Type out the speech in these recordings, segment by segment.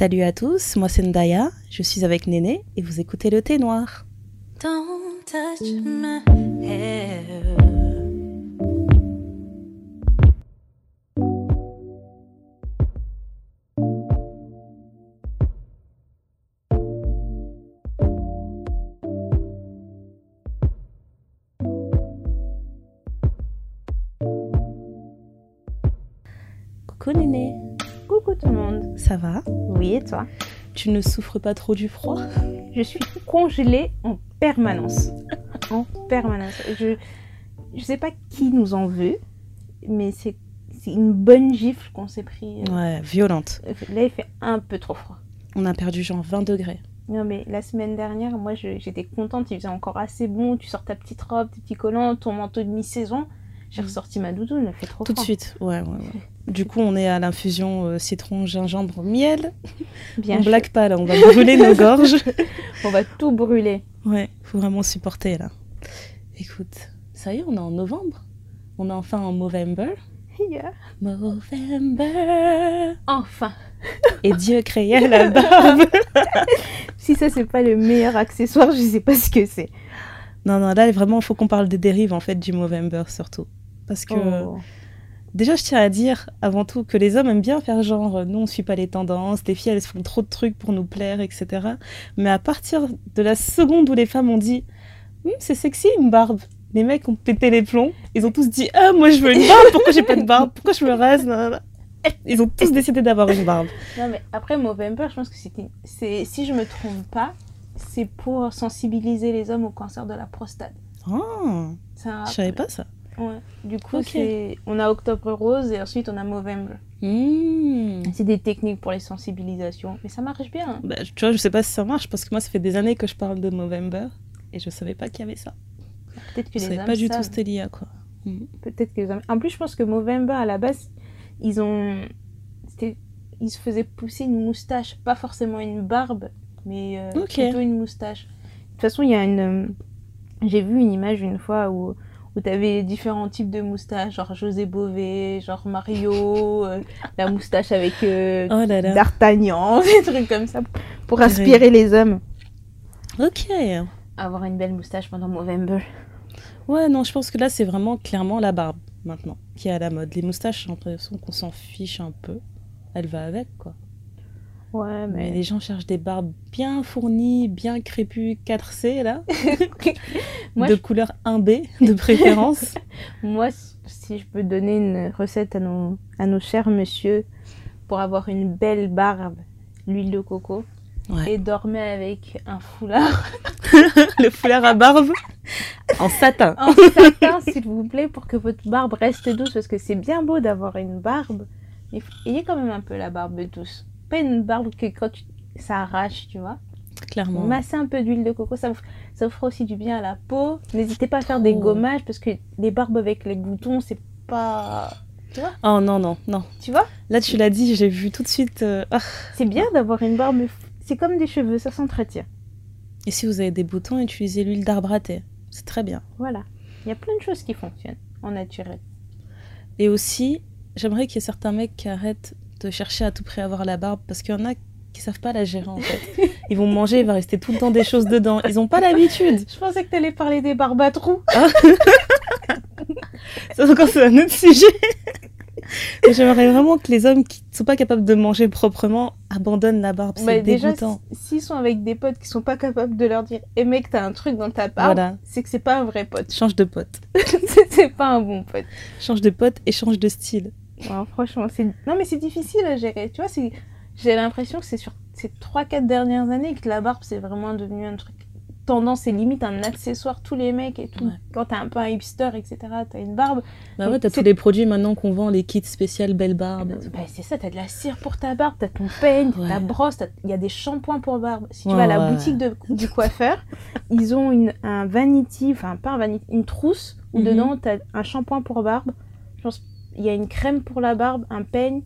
Salut à tous, moi c'est Ndaya, je suis avec Néné et vous écoutez le thé noir. Don't touch my hair. Coucou Néné, Coucou tout le monde. ça va? Toi Tu ne souffres pas trop du froid? Je suis congelée en permanence. en permanence. Je je sais pas qui nous en veut, mais c'est une bonne gifle qu'on s'est pris. euh. Ouais, violente. Là, il fait un peu trop froid. On a perdu genre 20 degrés. Non, mais la semaine dernière, moi, j'étais contente. Il faisait encore assez bon. Tu sors ta petite robe, tes petits collants, ton manteau de mi-saison. J'ai Mm. ressorti ma doudoune. Il fait trop Tout de froid. suite, ouais, ouais, ouais. Du coup, on est à l'infusion euh, citron, gingembre, miel. Bien on blague pas là, on va brûler nos gorges. On va tout brûler. Ouais, faut vraiment supporter là. Écoute, ça y est, on est en novembre. On est enfin en Movember. Yeah. Movember. Enfin. Et Dieu créa la barbe. Si ça, c'est pas le meilleur accessoire, je sais pas ce que c'est. non, non, là vraiment, il faut qu'on parle des dérives en fait du Movember surtout. Parce que Oh. Déjà, je tiens à dire avant tout que les hommes aiment bien faire genre, euh, nous on suit pas les tendances, les filles elles font trop de trucs pour nous plaire, etc. Mais à partir de la seconde où les femmes ont dit, Hum, c'est sexy une barbe, les mecs ont pété les plombs. Ils ont tous dit, ah moi je veux une barbe, pourquoi j'ai pas de barbe, pourquoi je me rase? Ils ont tous décidé d'avoir une barbe. Non, mais après Movember, je pense que c'était. c'est- Si je me trompe pas, c'est pour sensibiliser les hommes au cancer de la prostate. Oh, un- je savais pas ça. Ouais. Du coup, Ok. c'est- on a Octobre Rose et ensuite on a Movember. Hmm. C'est des techniques pour les sensibilisations. Mais ça marche bien. Bah, tu vois, je sais pas si ça marche parce que moi, ça fait des années que je parle de Movember et je savais pas qu'il y avait ça. Peut-être que Je les savais pas du tout c'était lié à quoi. Hmm. Peut-être que les. En plus, je pense que Movember, à la base, ils ont. Ils se faisaient pousser une moustache. Pas forcément une barbe, mais euh, Ok. plutôt une moustache. De toute façon, il y a une. euh, J'ai vu une image une fois où, où tu avais différents types de moustaches, genre José Bové, genre Mario, euh, la moustache avec euh, Oh là là. D'Artagnan, des trucs comme ça, pour inspirer les hommes. Ok. Avoir une belle moustache pendant Movember. Ouais, non, je pense que là, c'est vraiment clairement la barbe maintenant qui est à la mode. Les moustaches, j'ai l'impression qu'on s'en fiche un peu. Elle va avec, quoi. Ouais, Mais les gens cherchent des barbes bien fournies, bien crépues, 4C, là, Moi, de je- couleur 1B, de préférence. Moi, si je peux donner une recette à nos, à nos chers monsieur pour avoir une belle barbe, l'huile de coco, Ouais. et dormez avec un foulard Le foulard à barbe en satin. en satin, s'il vous plaît, pour que votre barbe reste douce, parce que c'est bien beau d'avoir une barbe, mais ayez quand même un peu la barbe douce. Pas une barbe que quand tu... ça arrache, tu vois. Clairement. Massez un peu d'huile de coco, ça vous, ça vous fera aussi du bien à la peau. N'hésitez pas à faire des gommages, parce que les barbes avec les boutons, c'est pas... Oh non, non, non. Tu vois? Là, tu l'as dit, j'ai vu tout de suite. euh, ah. C'est bien d'avoir une barbe. C'est comme des cheveux, ça s'entretient. Et si vous avez des boutons, utilisez l'huile d'arbre à thé. C'est très bien. Voilà. Il y a plein de choses qui fonctionnent en naturel. Et aussi, j'aimerais qu'il y ait certains mecs qui arrêtent de chercher à tout prix à avoir la barbe parce qu'il y en a qui savent pas la gérer en fait. Ils vont manger, il va rester tout le temps des choses dedans. Ils ont pas l'habitude. Je pensais que tu allais parler des barbes à trous. Ça encore c'est un autre sujet. J'aimerais vraiment que les hommes qui sont pas capables de manger proprement abandonnent la barbe. C'est Bah, déjà, dégoûtant. s'ils sont avec des potes qui sont pas capables de leur dire Eh mec, t'as un truc dans ta barbe, Voilà. c'est que c'est pas un vrai pote. Change de pote. c'est c'est pas un bon pote. Change de pote et change de style. Franchement, c'est. Non, mais c'est difficile à gérer. Tu vois, c'est. J'ai l'impression que c'est sur ces 3-4 dernières années que la barbe, c'est vraiment devenu un truc tendance et limite un accessoire. Tous les mecs et tout. Ouais. Quand t'es un peu un hipster, etc., t'as une barbe. Bah Donc, ouais, t'as c'est- tous les produits maintenant qu'on vend, les kits spéciales belle barbe. Bah, c'est ça, t'as de la cire pour ta barbe, t'as ton peigne, t'as ta brosse, il y a des shampoings pour barbe. Si tu vas à la ouais. boutique de- du coiffeur, ils ont une, un vanity, enfin pas un vanity, une trousse où Mhm. dedans t'as un shampoing pour barbe. Je pense il y a une crème pour la barbe, un peigne,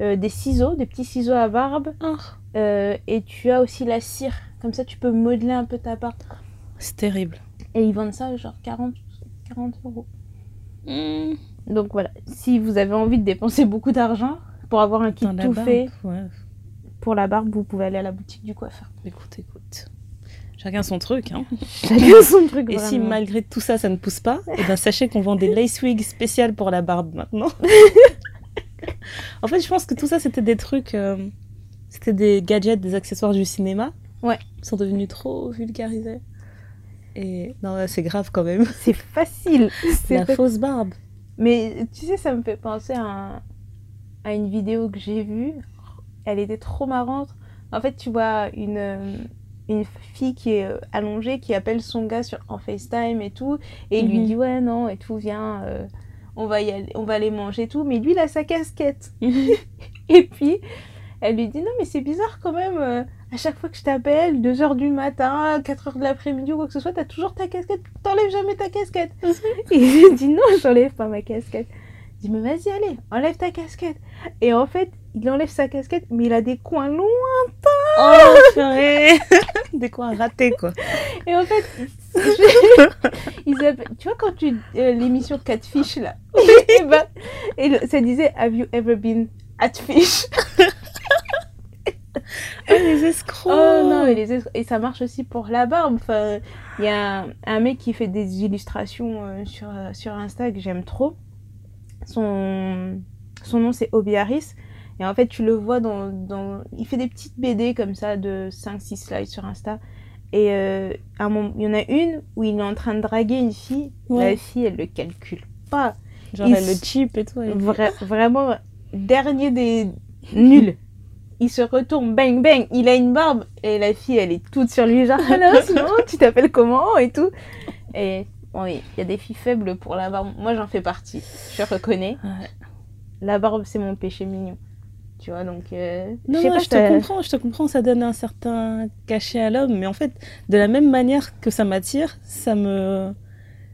euh, des ciseaux, des petits ciseaux à barbe, Oh, euh, et tu as aussi la cire. Comme ça, tu peux modeler un peu ta barbe. c'est terrible. Et ils vendent ça genre 40, 40 euros. Mmh. Donc voilà, si vous avez envie de dépenser beaucoup d'argent pour avoir un kit tout barbe, fait, ouais. pour la barbe, vous pouvez aller à la boutique du coiffeur. Écoute, écoute. Chacun son truc, hein. Chacun son truc. Et si malgré tout ça, ça ne pousse pas, eh ben, sachez qu'on vend des lace wigs spéciales pour la barbe maintenant. en fait, je pense que tout ça, c'était des trucs... euh, c'était des gadgets, des accessoires du cinéma. Ouais. Ils sont devenus trop vulgarisés. Et non, c'est grave quand même. C'est facile. C'est La fa- fausse barbe. Mais tu sais, ça me fait penser à, un- à une vidéo que j'ai vue. Elle était trop marrante. En fait, tu vois une, euh, une fille qui est euh, allongée, qui appelle son gars sur, en FaceTime et tout. Et il lui Mhm. dit Ouais, non, et tout, viens, euh, on, va y aller, on va aller manger et tout. Mais lui, il a sa casquette. Et puis, elle lui dit Non, mais c'est bizarre quand même. euh, à chaque fois que je t'appelle, 2h du matin, 4h de l'après-midi ou quoi que ce soit, t'as toujours ta casquette. T'enlèves jamais ta casquette. Et il lui dit Non, j'enlève pas ma casquette. Il dit Mais vas-y, allez, enlève ta casquette. Et en fait, il enlève sa casquette, mais il a des coins longs. Oh, purée Des coins ratés, quoi. Et en fait, je- ils appellent- tu vois, quand tu. euh, L'émission Catfish, là. et ben, et le- ça disait Have you ever been at fish Oh, les escrocs Oh non, et, les es- et ça marche aussi pour la barbe. Enfin, il y a un, mec qui fait des illustrations euh, sur, euh, sur Insta que j'aime trop. Son, son nom c'est Obi Harris. Et en fait, tu le vois dans, dans. Il fait des petites BD comme ça de 5-6 slides sur Insta. Et euh, à un moment, il y en a une où il est en train de draguer une fille. Ouais. La fille, elle le calcule pas. Genre, il elle le chip et tout. Vra- vraiment, dernier des nuls. Il se retourne, bang bang, il a une barbe. Et la fille, elle est toute sur lui, genre, alors sinon, tu t'appelles comment et tout. Et bon, oui, il y a des filles faibles pour la barbe. Moi, j'en fais partie. Je reconnais. Ouais. La barbe, c'est mon péché mignon. Tu vois, donc. euh, Non, non, pas, je te comprends, je te comprends, ça donne un certain cachet à l'homme, mais en fait, de la même manière que ça m'attire, ça me,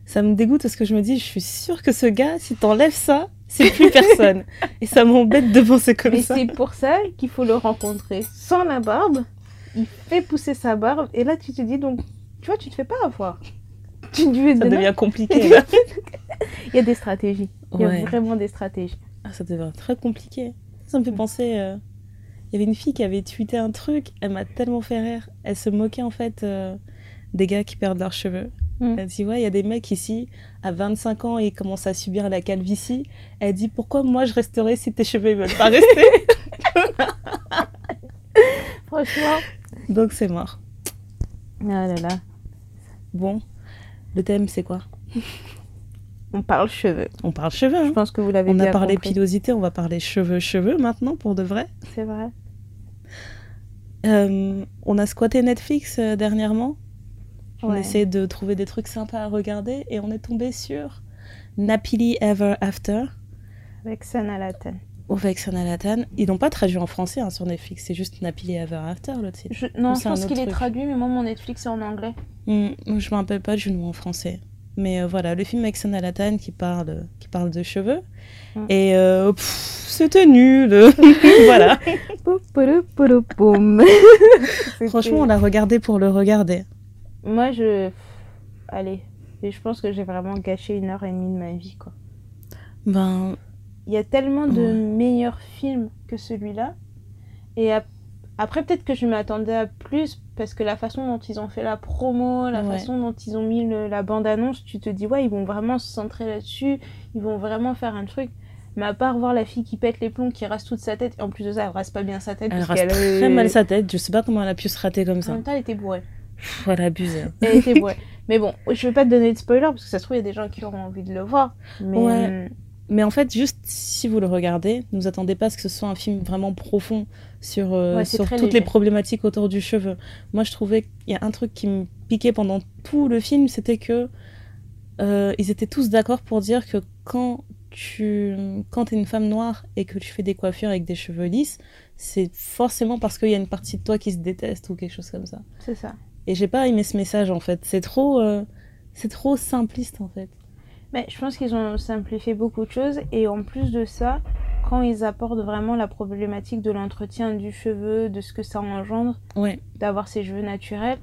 ça me dégoûte parce que je me dis, je suis sûre que ce gars, si t'enlèves ça, c'est plus personne. Et ça m'embête de penser comme Mais ça. c'est pour ça qu'il faut le rencontrer. Sans la barbe, il fait pousser sa barbe. Et là, tu te dis, donc, tu vois, tu te fais pas avoir. Tu Ça devient compliqué. Il y a des stratégies. Il y a vraiment des stratégies. Ah, ça devient très compliqué. Ça me fait penser. euh, Il y avait une fille qui avait tweeté un truc, elle m'a tellement fait rire. Elle se moquait en fait euh, des gars qui perdent leurs cheveux. Mm. Elle dit Ouais, il y a des mecs ici, à 25 ans, ils commencent à subir la calvitie. Elle dit Pourquoi moi je resterai si tes cheveux ils veulent pas rester? Franchement. Donc c'est mort. Ah là là. Bon, le thème c'est quoi? On parle cheveux. On parle cheveux. Je hein. pense que vous l'avez On bien a parlé compris. pilosité, on va parler cheveux, cheveux maintenant pour de vrai. C'est vrai. Euh, on a squatté Netflix euh, dernièrement. On Ouais. essayait de trouver des trucs sympas à regarder et on est tombé sur Napily Ever After Avec Sana Latan. avec Sana Latan. Ils n'ont pas traduit en français hein, sur Netflix, c'est juste Napily Ever After le titre. Je... Non, Ou je pense qu'il est traduit, mais moi, mon Netflix, c'est en anglais. Hmm, je me rappelle pas du nom en français. Mais euh, voilà, le film avec Sana Latan qui parle, qui parle de cheveux. Mm. Et euh, c'était nul. voilà. Franchement, on l'a regardé pour le regarder. Moi, je. Allez. Je pense que j'ai vraiment gâché une heure et demie de ma vie, quoi. Ben, Il y a tellement de Ouais. meilleurs films que celui-là. Et ap- après, peut-être que je m'attendais à plus parce que la façon dont ils ont fait la promo, la Ouais. façon dont ils ont mis le- la bande-annonce, tu te dis, ouais, ils vont vraiment se centrer là-dessus, ils vont vraiment faire un truc. Mais à part voir la fille qui pète les plombs, qui rase toute sa tête, et en plus de ça, elle rase pas bien sa tête. elle rase très mal sa tête. Je sais pas comment elle a pu se rater comme En ça. même temps, elle était bourrée. Pff, elle abusé. Elle était bourrée. Mais bon, je vais pas te donner de spoiler parce que ça se trouve, il y a des gens qui auront envie de le voir. Mais Ouais. Mais en fait, juste si vous le regardez, ne vous attendez pas à ce que ce soit un film vraiment profond sur, euh, Ouais, sur toutes léger. les problématiques autour du cheveu. Moi, je trouvais qu'il y a un truc qui me piquait pendant tout le film, c'était que euh, ils étaient tous d'accord pour dire que quand tu quand es une femme noire et que tu fais des coiffures avec des cheveux lisses, c'est forcément parce qu'il y a une partie de toi qui se déteste ou quelque chose comme ça. c'est ça. Et j'ai pas aimé ce message en fait. C'est trop, euh, c'est trop simpliste en fait. Mais je pense qu'ils ont simplifié beaucoup de choses et en plus de ça, quand ils apportent vraiment la problématique de l'entretien du cheveu, de ce que ça engendre, Ouais. d'avoir ses cheveux naturels,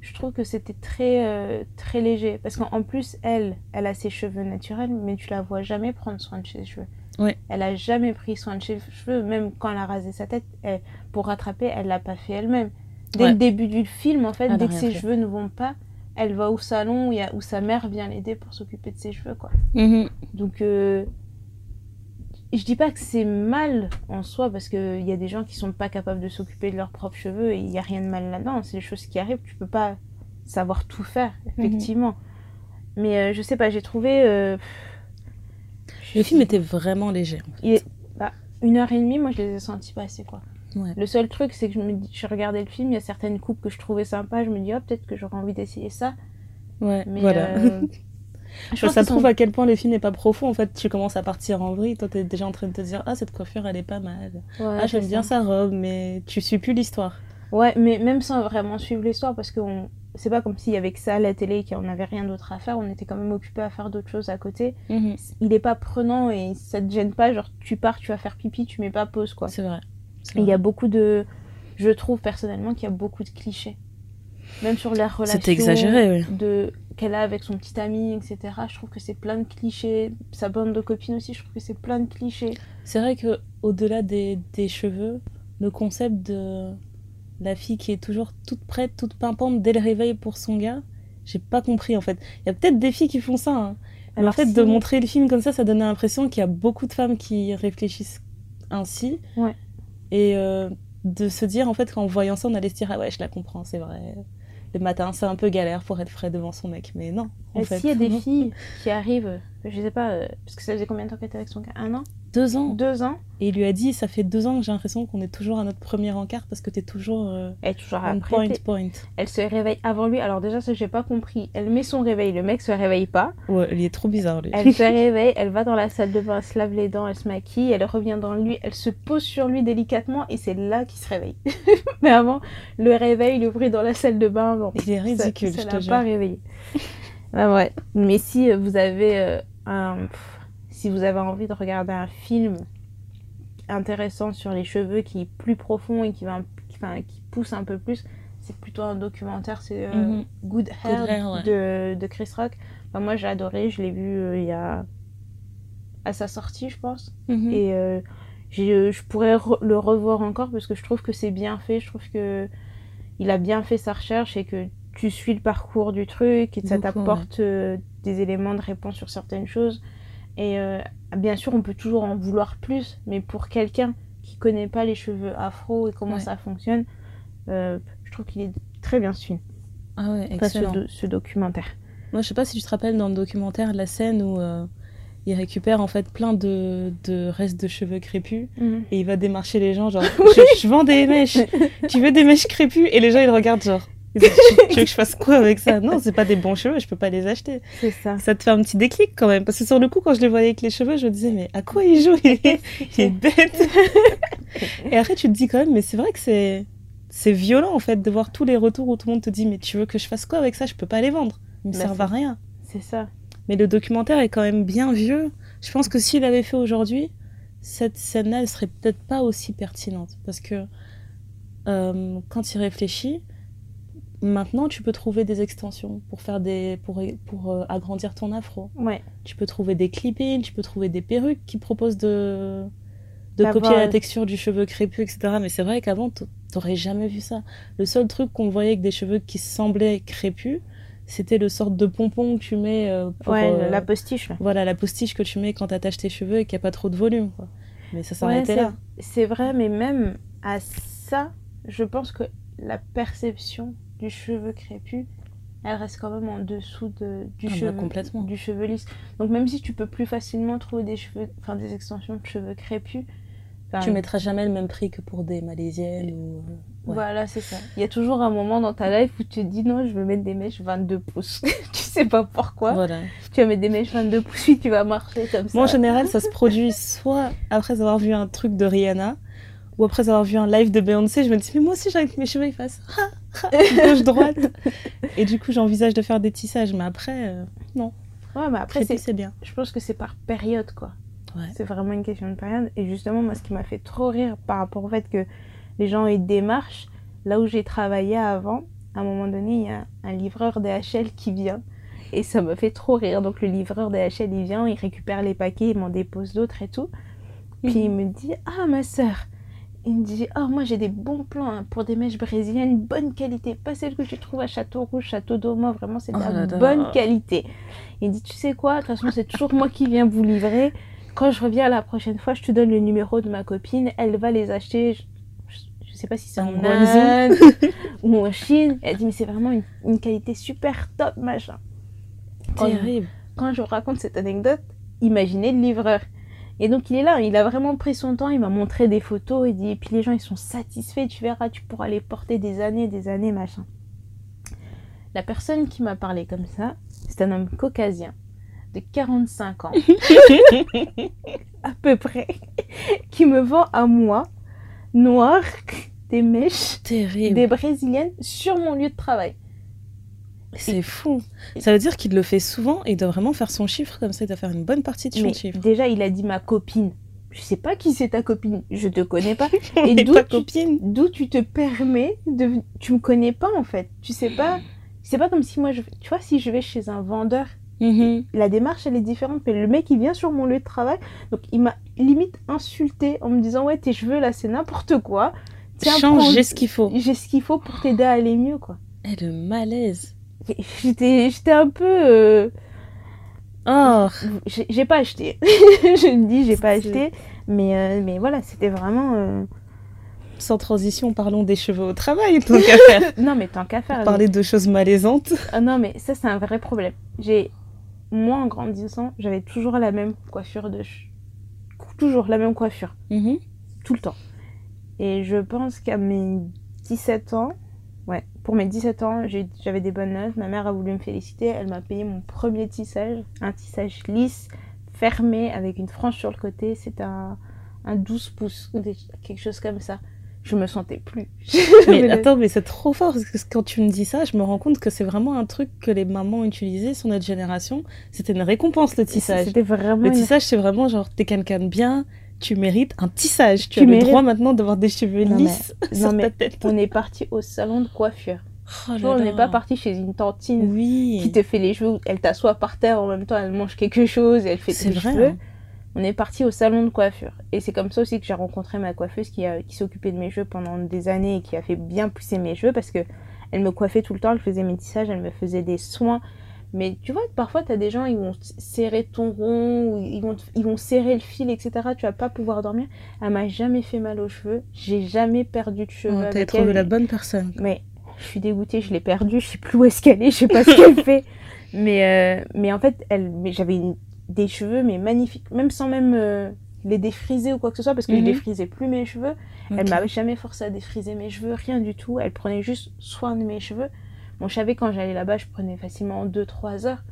je trouve que c'était très euh, très léger parce qu'en en plus elle, elle a ses cheveux naturels, mais tu la vois jamais prendre soin de ses cheveux. Ouais. Elle a jamais pris soin de ses cheveux, même quand elle a rasé sa tête, elle- pour rattraper, elle l'a pas fait elle-même. Dès Ouais. le début du film, en fait, Elle dès que ses fait. cheveux ne vont pas, elle va au salon où, il y a- où sa mère vient l'aider pour s'occuper de ses cheveux, quoi. Mhm. Donc, euh, je dis pas que c'est mal en soi, parce qu'il y a des gens qui sont pas capables de s'occuper de leurs propres cheveux et il y a rien de mal là-dedans. C'est des choses qui arrivent, tu peux pas savoir tout faire, effectivement. Mais euh, je sais pas, j'ai trouvé. euh, Le film était vraiment léger. en fait. bah, une heure et demie, moi je les ai sentis passer quoi. Ouais. Le seul truc, c'est que je me dis, je regardais le film, il y a certaines coupes que je trouvais sympas, je me dis, oh, peut-être que j'aurais envie d'essayer ça. Ouais, Mais voilà. euh, je pense ça prouve sont- à quel point le film n'est pas profond. En fait, tu commences à partir en vrille. Toi, t'es déjà en train de te dire Ah, cette coiffure, elle est pas mal. Ouais, ah, j'aime bien sa robe, mais tu suis plus l'histoire. Ouais, mais même sans vraiment suivre l'histoire, parce que on- c'est pas comme s'il y avait que ça à la télé et qu'on n'avait rien d'autre à faire, on était quand même occupé à faire d'autres choses à côté. Mhm. Il est pas prenant et ça te gêne pas, genre tu pars, tu vas faire pipi, tu mets pas pause quoi. C'est vrai. Il y a beaucoup de. Je trouve personnellement qu'il y a beaucoup de clichés. Même sur les relations. C'est exagéré, oui. De... Qu'elle a avec son petit ami, etc. Je trouve que c'est plein de clichés. Sa bande de copines aussi, je trouve que c'est plein de clichés. C'est vrai que au-delà des, des cheveux, le concept de la fille qui est toujours toute prête, toute pimpante dès le réveil pour son gars, j'ai pas compris en fait. Il y a peut-être des filles qui font ça. hein. Mais en fait, si- de montrer le film comme ça, ça donnait l'impression qu'il y a beaucoup de femmes qui réfléchissent ainsi. Ouais. Et euh, de se dire, en fait, qu'en voyant ça, on allait se dire, ah ouais, je la comprends, c'est vrai. Le matin, c'est un peu galère pour être frais devant son mec. Mais non, en Et fait. s'il y a des filles qui arrivent, je sais pas, euh, parce que ça faisait combien de temps qu'elle était avec son gars? Un an? Deux ans. Deux ans? Et il lui a dit, ça fait deux ans que j'ai l'impression qu'on est toujours à notre premier encart parce que t'es toujours euh, Elle est toujours on point, point. Elle se réveille avant lui. Alors déjà, ça, j'ai pas compris. Elle met son réveil, le mec se réveille pas. Ouais, il est trop bizarre, lui. Elle se réveille, elle va dans la salle de bain, elle se lave les dents, elle se maquille, elle revient dans lui, elle se pose sur lui délicatement et c'est là qu'il se réveille. Mais avant, le réveil, le bruit dans la salle de bain, bon, Il est ridicule, ça, je ça te l'a pas réveillé. Bah ouais. Mais si euh, vous avez euh, un, pff, si vous avez envie de regarder un film intéressant sur les cheveux qui est plus profond et qui va, qui, enfin, qui pousse un peu plus, c'est plutôt un documentaire. C'est euh, Mhm. Good Hair, Hair, ouais. de, de Chris Rock. Enfin, moi j'ai adoré, je l'ai vu euh, il y a à sa sortie, je pense. Mhm. Et euh, je pourrais re- le revoir encore parce que je trouve que c'est bien fait. Je trouve que il a bien fait sa recherche et que tu suis le parcours du truc et ça t'apporte euh, des éléments de réponse sur certaines choses. Et euh, bien sûr, on peut toujours en vouloir plus, mais pour quelqu'un qui connaît pas les cheveux afro et comment Ouais. ça fonctionne, euh, je trouve qu'il est très bien ce film, Ah ouais, Enfin, ce, excellent. do- ce documentaire. Moi, je sais pas si tu te rappelles dans le documentaire la scène où il récupère en fait plein de, de restes de cheveux crépus et il va démarcher les gens genre je, je vends des mèches, tu veux des mèches crépues et les gens ils regardent genre tu, veux que je fasse quoi avec ça? Non, c'est pas des bons cheveux, je peux pas les acheter. C'est ça. Ça te fait un petit déclic quand même parce que sur le coup quand je les voyais avec les cheveux, je me disais mais à quoi il joue il est, il est bête. et après tu te dis quand même mais c'est vrai que c'est c'est violent en fait de voir tous les retours où tout le monde te dit mais tu veux que je fasse quoi avec ça? Je peux pas les vendre. Ils me Bah, servent à rien. C'est ça. Mais le documentaire est quand même bien vieux. Je pense que s'il avait fait aujourd'hui, cette scène-là, elle serait peut-être pas aussi pertinente. Parce que euh, quand il réfléchit, maintenant tu peux trouver des extensions pour faire des pour, pour euh, agrandir ton afro. Ouais. Tu peux trouver des clippings, tu peux trouver des perruques qui proposent de de copier la texture du cheveu crépus, etc. Mais c'est vrai qu'avant, t'aurais jamais vu ça. Le seul truc qu'on voyait avec des cheveux qui semblaient crépus, c'était le sorte de pompon que tu mets euh, pour, ouais, euh, la postiche là. voilà la postiche que tu mets quand t'attaches tes cheveux et qu'il n'y a pas trop de volume. Quoi. Mais ça Ouais, s'arrêtait c'est- là. C'est vrai, mais même à ça, je pense que la perception du cheveu crépus, elle reste quand même en dessous de, du, Ah bah, cheveu, complètement. du cheveu lisse. Donc même si tu peux plus facilement trouver des cheveux, enfin des extensions de cheveux crépus, Tu mettras jamais le même prix que pour des malaisiennes ou. euh, ouais. Voilà, c'est ça. Il y a toujours un moment dans ta life où tu te dis non, je veux mettre des mèches 22 pouces. tu sais pas pourquoi. Voilà. Tu vas mettre des mèches 22 pouces, puis tu vas marcher comme ça. Moi, en général, ça se produit soit après avoir vu un truc de Rihanna ou après avoir vu un live de Beyoncé. Je me dis, mais moi aussi, j'ai envie que mes cheveux ils fassent gauche-droite. Et du coup, j'envisage de faire des tissages. Mais après, euh, Ouais, mais après, c'est bien. je pense que c'est par période, quoi. Ouais. C'est vraiment une question de période. Et justement, moi, ce qui m'a fait trop rire par rapport au fait que les gens aient une démarche, là où j'ai travaillé avant, à un moment donné, il y a un livreur DHL qui vient. Et ça me fait trop rire. Donc, le livreur DHL, il vient, il récupère les paquets, il m'en dépose d'autres et tout. Puis il me dit Ah, ma soeur, il me dit Oh, moi j'ai des bons plans hein, pour des mèches brésiliennes, bonne qualité, pas celles que tu trouves à Château Rouge, Château d'Auma, vraiment c'est de Oh la bonne qualité. Il dit Tu sais quoi, de toute façon, c'est toujours moi qui viens vous livrer. Quand je reviens la prochaine fois, je te donne le numéro de ma copine, elle va les acheter. Je, je- je sais pas si c'est En en. Inde ou en Chine. Elle dit Mais c'est vraiment une, une qualité super top, machin. Quand- Terrible. quand je raconte cette anecdote, imaginez le livreur. Et donc il est là, il a vraiment pris son temps, il m'a montré des photos, il dit, et puis les gens ils sont satisfaits, tu verras, tu pourras les porter des années, des années, machin. La personne qui m'a parlé comme ça, c'est un homme caucasien de 45 ans, à peu près, qui me vend à moi, noir, des mèches, Terrible. des brésiliennes sur mon lieu de travail. C'est fou. Ça veut dire qu'il le fait souvent et il doit vraiment faire son chiffre comme ça. Il doit faire une bonne partie de son Mais chiffre. déjà, il a dit ma copine. Je sais pas qui c'est ta copine, je te connais pas. Et d'où tu-. D'où tu te permets de. Tu me connais pas en fait. Tu sais pas. C'est pas comme si moi, je... tu vois, si je vais chez un vendeur, Mhm. la démarche elle est différente. Mais le mec il vient sur mon lieu de travail, donc il m'a limite insulté en me disant ouais tes cheveux là c'est n'importe quoi. Tiens, Change, j'ai ce qu'il faut. J'ai ce qu'il faut pour t'aider à aller mieux quoi. Et le malaise. J'étais, j'étais un peu. euh, Oh, J'ai pas acheté. je me dis j'ai pas acheté, mais euh, mais voilà c'était vraiment. euh, sans transition, parlons des cheveux au travail, tant qu'à faire. Non mais tant qu'à faire. Parler de choses malaisantes. Ah non, mais ça, c'est un vrai problème. J'ai, moi, en grandissant, j'avais toujours la même coiffure de. Toujours la même coiffure, Mhm. tout le temps. Et je pense qu'à mes 17 ans, pour mes 17 ans, j'avais des bonnes notes. Ma mère a voulu me féliciter. Elle m'a payé mon premier tissage, un tissage lisse, fermé, avec une frange sur le côté. C'était un, un 12 pouces, ou des- quelque chose comme ça. Je me sentais plus. Mais attends, mais c'est trop fort parce que quand tu me dis ça, je me rends compte que c'est vraiment un truc que les mamans utilisaient sur notre génération. C'était une récompense le tissage. C'était vraiment. Le une- tissage, c'est vraiment genre, t'es quelqu'un de bien, tu mérites un tissage. Tu, Tu as le droit maintenant d'avoir des cheveux Non, mais- lisses sur non, mais ta tête. On est parti au salon de coiffure. Oh là on n'est pas parti chez une tantine Oui. qui te fait les cheveux, elle t'assoit par terre en même temps, elle mange quelque chose et elle fait tes vrai. cheveux. hein. On est parti au salon de coiffure. Et c'est comme ça aussi que j'ai rencontré ma coiffeuse qui, a- qui s'occupait de mes cheveux pendant des années et qui a fait bien pousser mes cheveux parce que elle me coiffait tout le temps, elle faisait mes tissages, elle me faisait des soins. Mais tu vois, parfois, tu as des gens, ils vont serrer ton rond, ou ils vont, ils vont serrer le fil, etc. Tu vas pas pouvoir dormir. Elle m'a jamais fait mal aux cheveux. J'ai jamais perdu de cheveux. Oh, T'as trouvé elle. la bonne personne. Mais je suis dégoûtée, je l'ai perdue, je sais plus où est-ce qu'elle est, je sais pas ce qu'elle fait. Mais, euh, mais en fait, elle, j'avais des cheveux mais magnifiques, même sans même euh, les défriser ou quoi que ce soit, parce que Mhm. je défrisais plus mes cheveux. Elle m'avait jamais forcé à défriser mes cheveux, rien du tout. Elle prenait juste soin de mes cheveux. Bon, je savais quand j'allais là-bas, je prenais facilement 2-3 heures.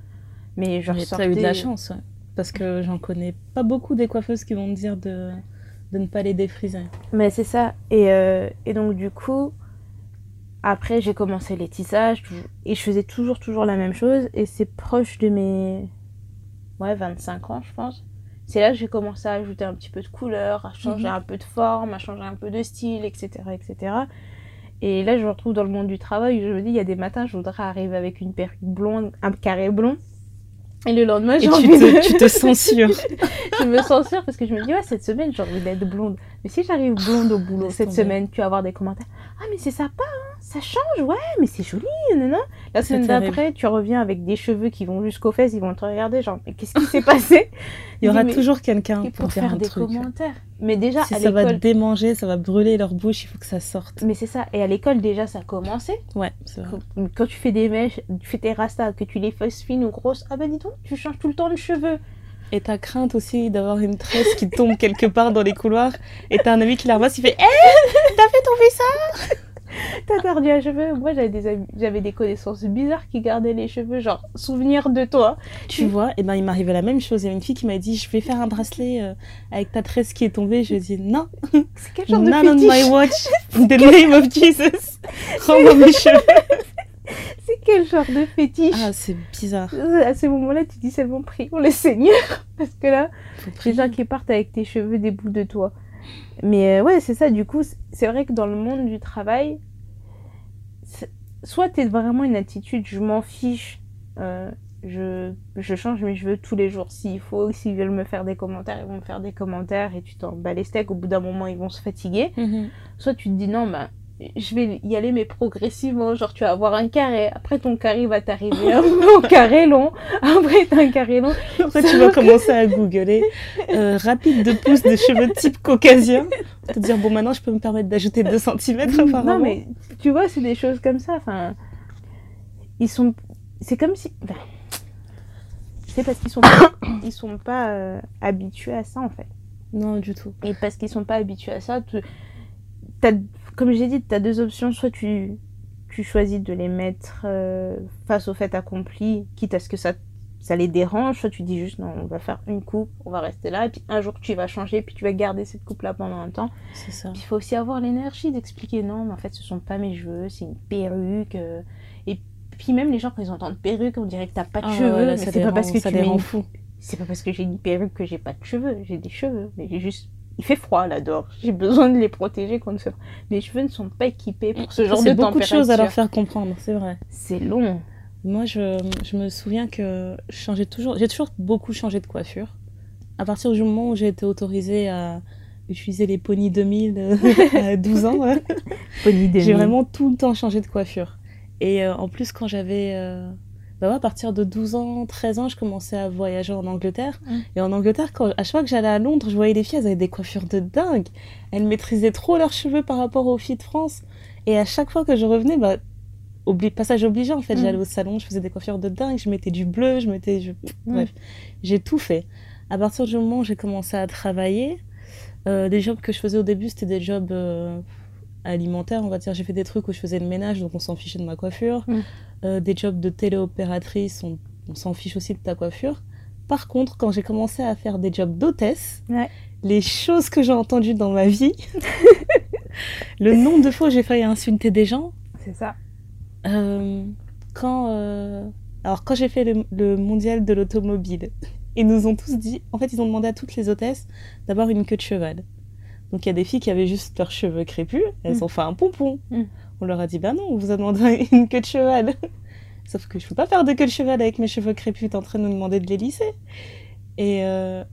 Mais je Mais ressortais... T'as eu de la chance, ouais. Parce que j'en connais pas beaucoup des coiffeuses qui vont me dire de, de ne pas les défriser. Mais c'est ça. Et, euh, et donc, du coup, après, j'ai commencé les tissages. Et je faisais toujours, toujours la même chose. Et c'est proche de mes. Ouais, 25 ans, je pense. C'est là que j'ai commencé à ajouter un petit peu de couleur, à changer Mhm. un peu de forme, à changer un peu de style, etc. etc. Et là, je me retrouve dans le monde du travail où je me dis, il y a des matins, je voudrais arriver avec une perruque blonde, un carré blond. Et le lendemain, j'ai envie te, de... tu te censures. je me censure parce que je me dis, ouais, cette semaine, j'ai envie d'être blonde. Mais si j'arrive blonde au boulot cette semaine, tu vas avoir des commentaires. Ah, mais c'est sympa, hein, ça change, ouais, mais c'est joli, non La semaine d'après, tu reviens avec des cheveux qui vont jusqu'aux fesses, ils vont te regarder, genre, mais qu'est-ce qui s'est passé? Il y aura Mais- toujours quelqu'un pour, faire des truc. commentaires. Mais déjà, Si à ça va démanger, ça va brûler leur bouche, il faut que ça sorte. Mais c'est ça. Et à l'école, déjà, ça a commencé. Ouais, c'est vrai. Quand, tu fais des mèches, tu fais tes rastas, que tu les fasses fines ou grosses, ah bah dis donc, tu changes tout le temps de cheveux. Et t'as crainte aussi d'avoir une tresse qui tombe quelque part dans les couloirs et t'as un ami qui la revoit, il fait Eh T'as fait tomber ça T'as perdu un cheveu? Moi, j'avais des, j'avais des connaissances bizarres qui gardaient les cheveux, genre, souvenir de toi. Tu vois, et ben il m'arrivait la même chose. Il y a une fille qui m'a dit Je vais faire un bracelet euh, avec ta tresse qui est tombée. Je lui ai dit Non, C'est quel genre de none on fétiche? my watch. In the name of Jesus. Rends-moi mes cheveux. C'est quel genre de fétiche Ah, c'est bizarre. À ce moment-là, tu dis seulement prions le Seigneur. Parce que là, les gens qui partent avec tes cheveux des bouts de toi. Mais euh, ouais, c'est ça. Du coup, c'est vrai que dans le monde du travail, soit t'es vraiment une attitude je m'en fiche, euh, je, je change mes cheveux tous les jours s'il faut. S'ils veulent me faire des commentaires, ils vont me faire des commentaires et tu t'en bats les steaks. Au bout d'un moment, ils vont se fatiguer. Mhm. Soit tu te dis non, bah, je vais y aller, mais progressivement. Genre, tu vas avoir un carré. Après, ton carré va t'arriver au carré long. Après, t'as un carré long. Après, tu vas commencer à googler euh, rapide de pouce de cheveux type caucasien. Te dire, bon, maintenant, je peux me permettre d'ajouter 2 cm apparemment. Non, mais tu vois, c'est des choses comme ça. Enfin, ils sont. C'est comme si. c'est parce qu'ils sont pas, ils sont pas euh, habitués à ça en fait. Non, du tout. Et parce qu'ils sont pas habitués à ça, tu, t'as- comme j'ai dit, tu as deux options. Soit tu, tu choisis de les mettre euh, face au fait accompli, quitte à ce que ça, ça les dérange. Soit tu dis juste non, on va faire une coupe, on va rester là. Et puis un jour tu vas changer, puis tu vas garder cette coupe là pendant un temps. C'est ça. Il faut aussi avoir l'énergie d'expliquer non, mais en fait ce sont pas mes cheveux, c'est une perruque. euh. Et puis même les gens quand ils entendent perruque, on dirait que t'as pas de Ah, cheveux. mais c'est pas parce que ça tu les mets une c'est pas parce que j'ai une perruque que j'ai pas de cheveux. J'ai des cheveux, mais j'ai juste. Il fait froid là dehors. J'ai besoin de les protéger contre ce. Mes cheveux ne sont pas équipés pour ce genre de C'est beaucoup de température. choses à leur faire comprendre, c'est vrai. C'est long. Moi, je, je me souviens que changeais toujours, j'ai toujours beaucoup changé de coiffure. À partir du moment où j'ai été autorisée à utiliser les Pony 2000 euh, à 12 ans, j'ai vraiment tout le temps changé de coiffure. Et euh, en plus, quand j'avais. euh, bah ouais, à partir de 12 ans, 13 ans, je commençais à voyager en Angleterre. Mm. Et en Angleterre, quand, à chaque fois que j'allais à Londres, je voyais les filles, elles avaient des coiffures de dingue. Elles maîtrisaient trop leurs cheveux par rapport aux filles de France. Et à chaque fois que je revenais, bah, obli- passage obligeant, en fait, Mm. j'allais au salon, je faisais des coiffures de dingue, je mettais du bleu, je mettais. je- Mm. Bref, j'ai tout fait. À partir du moment où j'ai commencé à travailler, euh, les jobs que je faisais au début, c'était des jobs euh, alimentaires, on va dire. J'ai fait des trucs où je faisais le ménage, donc on s'en fichait de ma coiffure. Mm. Euh, des jobs de téléopératrice, on, on s'en fiche aussi de ta coiffure. Par contre, quand j'ai commencé à faire des jobs d'hôtesse, Ouais. les choses que j'ai entendues dans ma vie, le nombre de fois où j'ai failli insulter des gens, C'est ça. euh, quand, euh, alors quand j'ai fait le, le mondial de l'automobile, ils nous ont tous dit, en fait ils ont demandé à toutes les hôtesses d'avoir une queue de cheval. Donc il y a des filles qui avaient juste leurs cheveux crépus, elles Mm. ont fait un pompon. Mm. On leur a dit, bah non, on vous a demandé une queue de cheval. Sauf que je peux pas faire de queue de cheval avec mes cheveux crépus, t'es en train de nous demander de les lisser. Et euh,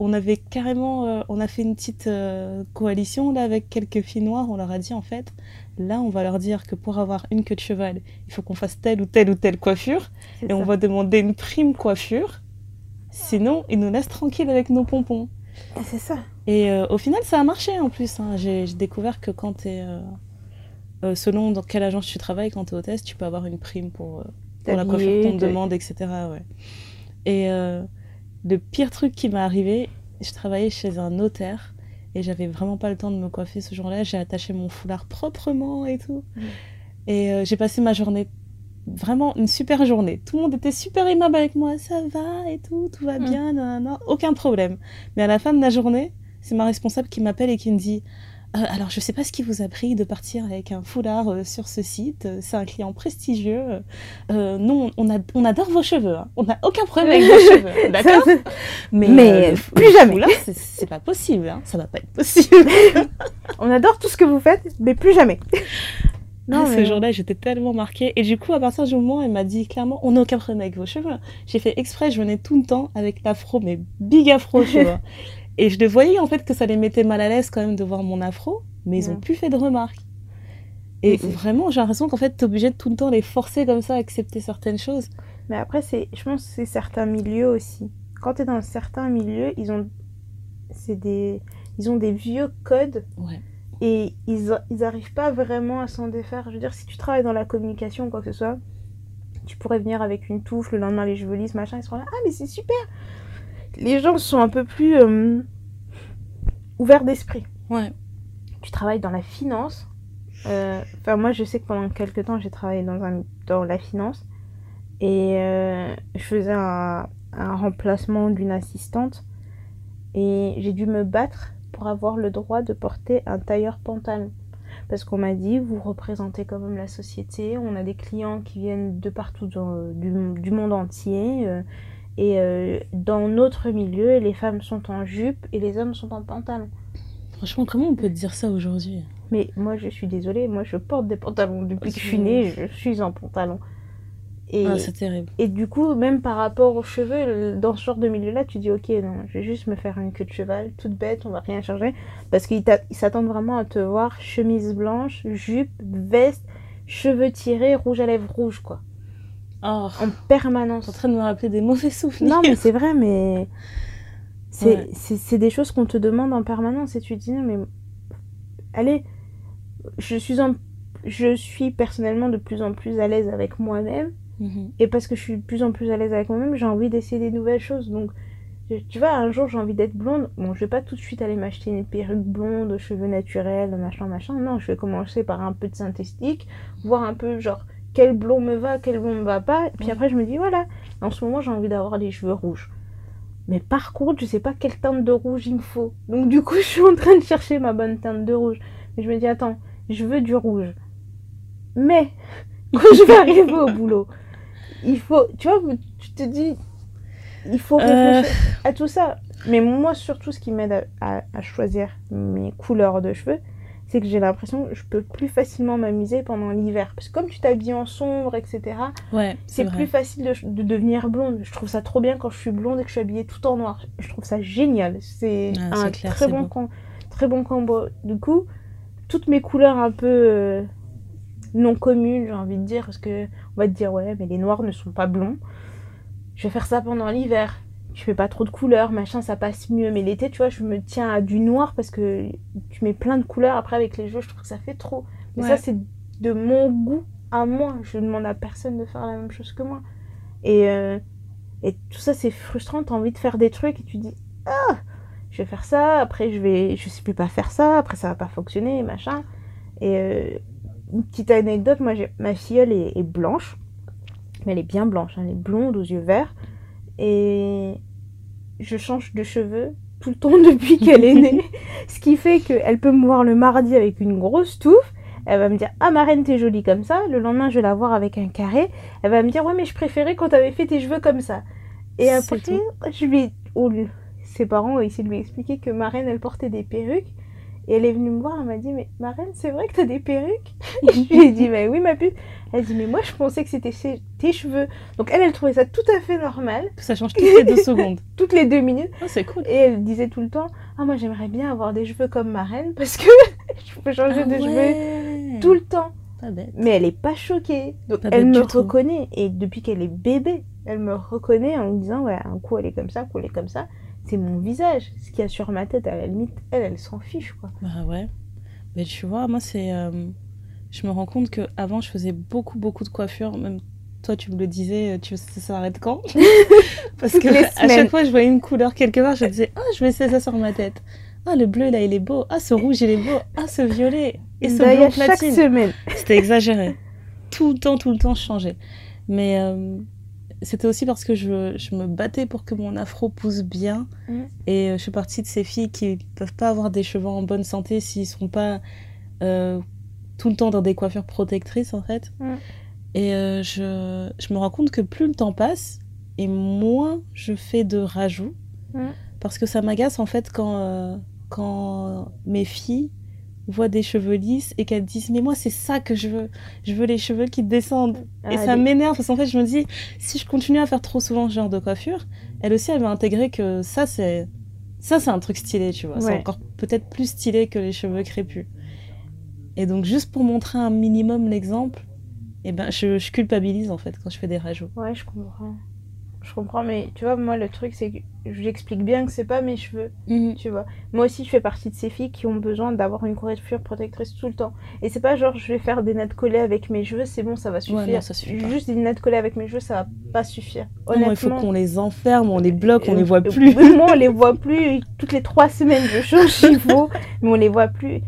on avait carrément, euh, on a fait une petite euh, coalition là avec quelques filles noires, on leur a dit en fait, là on va leur dire que pour avoir une queue de cheval, il faut qu'on fasse telle ou telle ou telle coiffure, et on va demander une prime coiffure, sinon ils nous laissent tranquilles avec nos pompons. C'est ça. Et euh, au final, ça a marché en plus. hein. J'ai découvert que quand t'es. Euh, euh, selon dans quelle agence tu travailles, quand t'es hôtesse, tu peux avoir une prime pour, pour la coiffure qu'on te demande, etc. Ouais. Et le pire truc qui m'est arrivé, je travaillais chez un notaire et j'avais vraiment pas le temps de me coiffer ce jour-là. J'ai attaché mon foulard proprement et tout. Et euh, j'ai passé ma journée, vraiment une super journée. Tout le monde était super aimable avec moi. Ça va et tout, tout va Mm. bien, nanana, aucun problème. Mais à la fin de la journée, c'est ma responsable qui m'appelle et qui me dit Euh, alors, je sais pas ce qui vous a pris de partir avec un foulard euh, sur ce site. Euh, C'est un client prestigieux. Euh, non, on, a- on adore vos cheveux. hein. On n'a aucun problème avec vos cheveux. D'accord Mais, plus jamais. foulard, c'est- pas possible. Hein. Ça va pas être possible. On adore tout ce que vous faites, mais plus jamais. Non, mais- ce jour-là, j'étais tellement marquée. Et du coup, à partir du moment où elle m'a dit clairement, on n'a aucun problème avec vos cheveux. J'ai fait exprès, je venais tout le temps avec l'afro, mais big afro, tu vois. Et je les voyais en fait que ça les mettait mal à l'aise quand même de voir mon afro, mais ils ont Ouais. plus fait de remarques. Et vraiment, j'ai l'impression qu'en fait, t'es obligé de tout le temps les forcer comme ça à accepter certaines choses. Mais après, c'est, je pense que c'est certains milieux aussi. Quand tu es dans certains milieux, ils ont, c'est des, ils ont des vieux codes Ouais. et ils, ils arrivent pas vraiment à s'en défaire. Je veux dire, si tu travailles dans la communication ou quoi que ce soit, tu pourrais venir avec une touffe, le lendemain les cheveux lisses, machin, ils seront là, ah mais c'est super Les gens sont un peu plus euh, ouverts d'esprit. Ouais. Tu travailles dans la finance. euh, Enfin, moi, je sais que pendant quelques temps, j'ai travaillé dans, un, dans la finance. Et euh, je faisais un, un remplacement d'une assistante. Et j'ai dû me battre pour avoir le droit de porter un tailleur pantalon. Parce qu'on m'a dit, vous représentez quand même la société. On a des clients qui viennent de partout dans- du, du monde entier. euh, et euh, dans notre milieu, les femmes sont en jupe et les hommes sont en pantalon. Franchement, comment on peut te dire ça aujourd'hui? Mais moi, je suis désolée, moi, je porte des pantalons. Depuis que je suis née, je suis en pantalon. Et, Ah, c'est terrible. et du coup, même par rapport aux cheveux, dans ce genre de milieu-là, tu dis ok, non, je vais juste me faire une queue de cheval, toute bête, on va rien changer. Parce qu'ils s'attendent vraiment à te voir chemise blanche, jupe, veste, cheveux tirés, rouge à lèvres rouge, quoi. Oh, En suis en permanence. train de me rappeler des mauvais souvenirs. Non, mais c'est vrai, mais c'est Ouais. des choses qu'on te demande en permanence et tu te dis non, mais allez, je suis, en... je suis personnellement de plus en plus à l'aise avec moi-même Mhm. et parce que je suis de plus en plus à l'aise avec moi-même, j'ai envie d'essayer des nouvelles choses. Donc, tu vois, un jour j'ai envie d'être blonde. Bon, je vais pas tout de suite aller m'acheter une perruque blonde, cheveux naturels, machin, machin. Non, je vais commencer par un peu de synthétique, voir un peu genre quel blond me va, quel blond me va pas. Et puis après, je me dis voilà, en ce moment j'ai envie d'avoir les cheveux rouges. Mais par contre, je sais pas quelle teinte de rouge il me faut. Donc du coup, je suis en train de chercher ma bonne teinte de rouge. Mais je me dis attends, je veux du rouge. Mais quand je vais arriver au boulot, il faut, tu vois, tu te dis, il faut Euh. réfléchir à tout ça. Mais moi, surtout, ce qui m'aide à, à- à choisir mes couleurs de cheveux, c'est que j'ai l'impression que je peux plus facilement m'amuser pendant l'hiver. Parce que comme tu t'habilles en sombre, etc., Ouais, c'est plus facile de, de devenir blonde. Je trouve ça trop bien quand je suis blonde et que je suis habillée tout en noir. Je trouve ça génial. C'est Ah, un clair, très, bon com- très bon combo. Du coup, toutes mes couleurs un peu euh, non communes, j'ai envie de dire, parce que on va te dire, ouais, mais les noirs ne sont pas blonds. Je vais faire ça pendant l'hiver. Je fais pas trop de couleurs, machin, ça passe mieux. Mais l'été, tu vois, je me tiens à du noir parce que tu mets plein de couleurs après avec les cheveux, je trouve que ça fait trop. Mais Ouais. ça, c'est de mon goût à moi. Je demande à personne de faire la même chose que moi. Et, euh, et tout ça, c'est frustrant. T'as envie de faire des trucs et tu dis Ah, je vais faire ça. Après, je vais, je sais plus pas faire ça. Après, ça va pas fonctionner, machin. Et euh, une petite anecdote moi, j'ai- ma filleule est, est blanche. Mais elle est bien blanche. hein. Elle est blonde aux yeux verts. Et je change de cheveux tout le temps depuis qu'elle est née. Ce qui fait qu'elle peut me voir le mardi avec une grosse touffe. Elle va me dire Ah, ma reine, t'es jolie comme ça. Le lendemain, je vais la voir avec un carré. Elle va me dire Ouais, mais je préférais quand t'avais fait tes cheveux comme ça. Et après, je lui. oh, ses parents ont essayé de lui expliquer que ma reine, elle portait des perruques. Et elle est venue me voir, elle m'a dit Mais ma reine, c'est vrai que t'as des perruques Je lui ai dit Mais oui, ma puce. Elle dit Mais moi, je pensais que c'était ses- tes cheveux. Donc elle, elle trouvait ça tout à fait normal, Ça change toutes les deux secondes. toutes les deux minutes. Oh, c'est cool. Et elle disait tout le temps Ah, moi, j'aimerais bien avoir des cheveux comme ma reine parce que je peux changer Ah de cheveux tout le temps. Pas bête. Mais elle est pas choquée. Donc Pas elle me reconnaît. Et depuis qu'elle est bébé, elle me reconnaît en me disant Ouais, un coup elle est comme ça, un coup elle est comme ça. C'est mon visage. Ce qu'il y a sur ma tête, à la limite, elle, elle s'en fiche, quoi. Bah ouais. Mais tu vois, moi, c'est. euh, Je me rends compte que avant je faisais beaucoup, beaucoup de coiffures. Même toi, tu me le disais, tu ça s'arrête quand? Parce que à chaque fois, je voyais une couleur quelque part, je disais, ah, je vais essayer ça sur ma tête. Ah, le bleu, là, il est beau. Ah, ce rouge, il est beau. Ah, ce violet. Et ce bleu chaque semaine. C'était exagéré. Tout le temps, tout le temps, je changeais. Mais euh, c'était aussi parce que je, je me battais pour que mon afro pousse bien. Mm. Et euh, je suis partie de ces filles qui peuvent pas avoir des cheveux en bonne santé s'ils sont pas euh, tout le temps dans des coiffures protectrices, en fait. Mm. Et euh, je, je me rends compte que plus le temps passe, et moins je fais de rajouts. Mm. Parce que ça m'agace, en fait, quand, euh, quand mes filles voient des cheveux lisses et qu'elles disent mais moi c'est ça que je veux. Je veux les cheveux qui descendent. Et Ah, ça m'énerve parce qu'en fait je me dis si je continue à faire trop souvent ce genre de coiffure elle aussi elle va intégrer que ça c'est ça c'est un truc stylé tu vois. C'est encore peut-être plus stylé que les cheveux crépus. Et donc juste pour montrer un minimum l'exemple et ben je, je culpabilise en fait quand je fais des rajouts. Ouais, je comprends. Je comprends, mais tu vois, moi, le truc, c'est que j'explique bien que c'est pas mes cheveux, tu vois. Moi aussi, je fais partie de ces filles qui ont besoin d'avoir une coiffure protectrice tout le temps. Et c'est pas genre, je vais faire des nattes collées avec mes cheveux, c'est bon, ça va suffire. Ouais, non, ça suffit. Juste des nattes collées avec mes cheveux, ça va pas suffire. Non, il faut Honnêtement. qu'on les enferme on les bloque on Euh, les voit euh, plus moi, on les voit plus. Toutes les trois semaines, je change s'il faut, mais on les voit plus.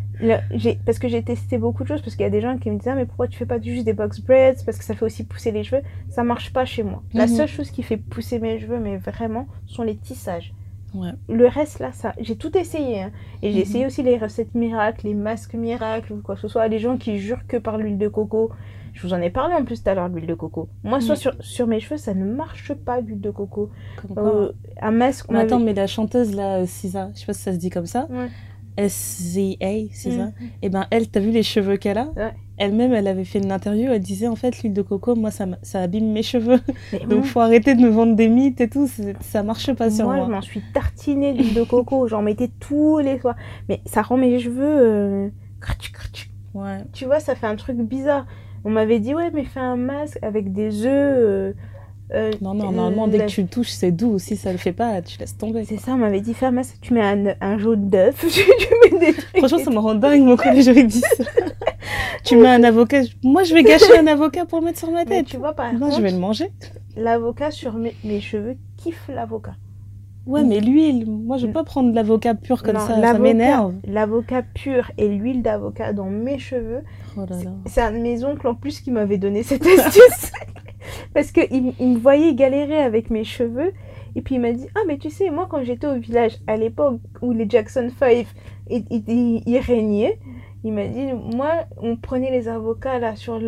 J'ai- parce que j'ai testé beaucoup de choses, parce qu'il y a des gens qui me disaient ah, mais pourquoi tu fais pas juste des box braids Parce que ça fait aussi pousser les cheveux. Ça marche pas chez moi. La Mhm. seule chose qui fait pousser mes cheveux, mais vraiment, sont les tissages. Ouais. Le reste là, ça, j'ai tout essayé. hein. Et j'ai Mhm. essayé aussi les recettes miracles, les masques miracles, ou quoi que ce soit. Les gens qui jurent que par l'huile de coco. Je vous en ai parlé en plus tout à l'heure, l'huile de coco. Moi, soit Mhm. sur, sur mes cheveux, ça ne marche pas, l'huile de coco. Comme quoi, Euh, un masque, Mais attends, avait- mais la chanteuse là, euh, Sisa, je sais pas si ça se dit comme ça, Ouais. S-Z-A, Sisa, Mhm. et ben elle, t'as vu les cheveux qu'elle a? Ouais. elle-même, elle avait fait une interview, elle disait en fait l'huile de coco, moi ça, ça abîme mes cheveux. Donc faut arrêter de me vendre des mythes et tout, c'est- ça marche pas sur moi, moi. je m'en suis tartinée d'huile de coco. J'en mettais tous les soirs. Mais ça rend mes cheveux. euh. Ouais. Tu vois, ça fait un truc bizarre. On m'avait dit, ouais, mais fais un masque avec des œufs. euh, euh, Non, non, euh, normalement dès la- que tu le touches, c'est doux. Si ça le fait pas, tu laisses tomber. C'est ça, on m'avait dit, un masque, tu mets un, un jaune d'œuf, tu, mets des trucs. Franchement, ça me rend dingue, mon collège il dit ça. tu mets un avocat, moi je vais gâcher un avocat pour le mettre sur ma Mais tête. tu vois, par Moi contre, je vais le manger. l'avocat sur mes, mes cheveux kiffe l'avocat. Ouais, mais l'huile, moi je veux pas prendre de l'avocat pur comme Non, ça, ça m'énerve. L'avocat pur et l'huile d'avocat dans mes cheveux, Oh c'est un de mes oncles en plus qui m'avait donné cette astuce. Parce qu'il il me voyait galérer avec mes cheveux. Et puis il m'a dit Ah, mais tu sais, moi quand j'étais au village, à l'époque où les Jackson 5 ils, ils- ils régnaient, il m'a dit Moi, on prenait les avocats là sur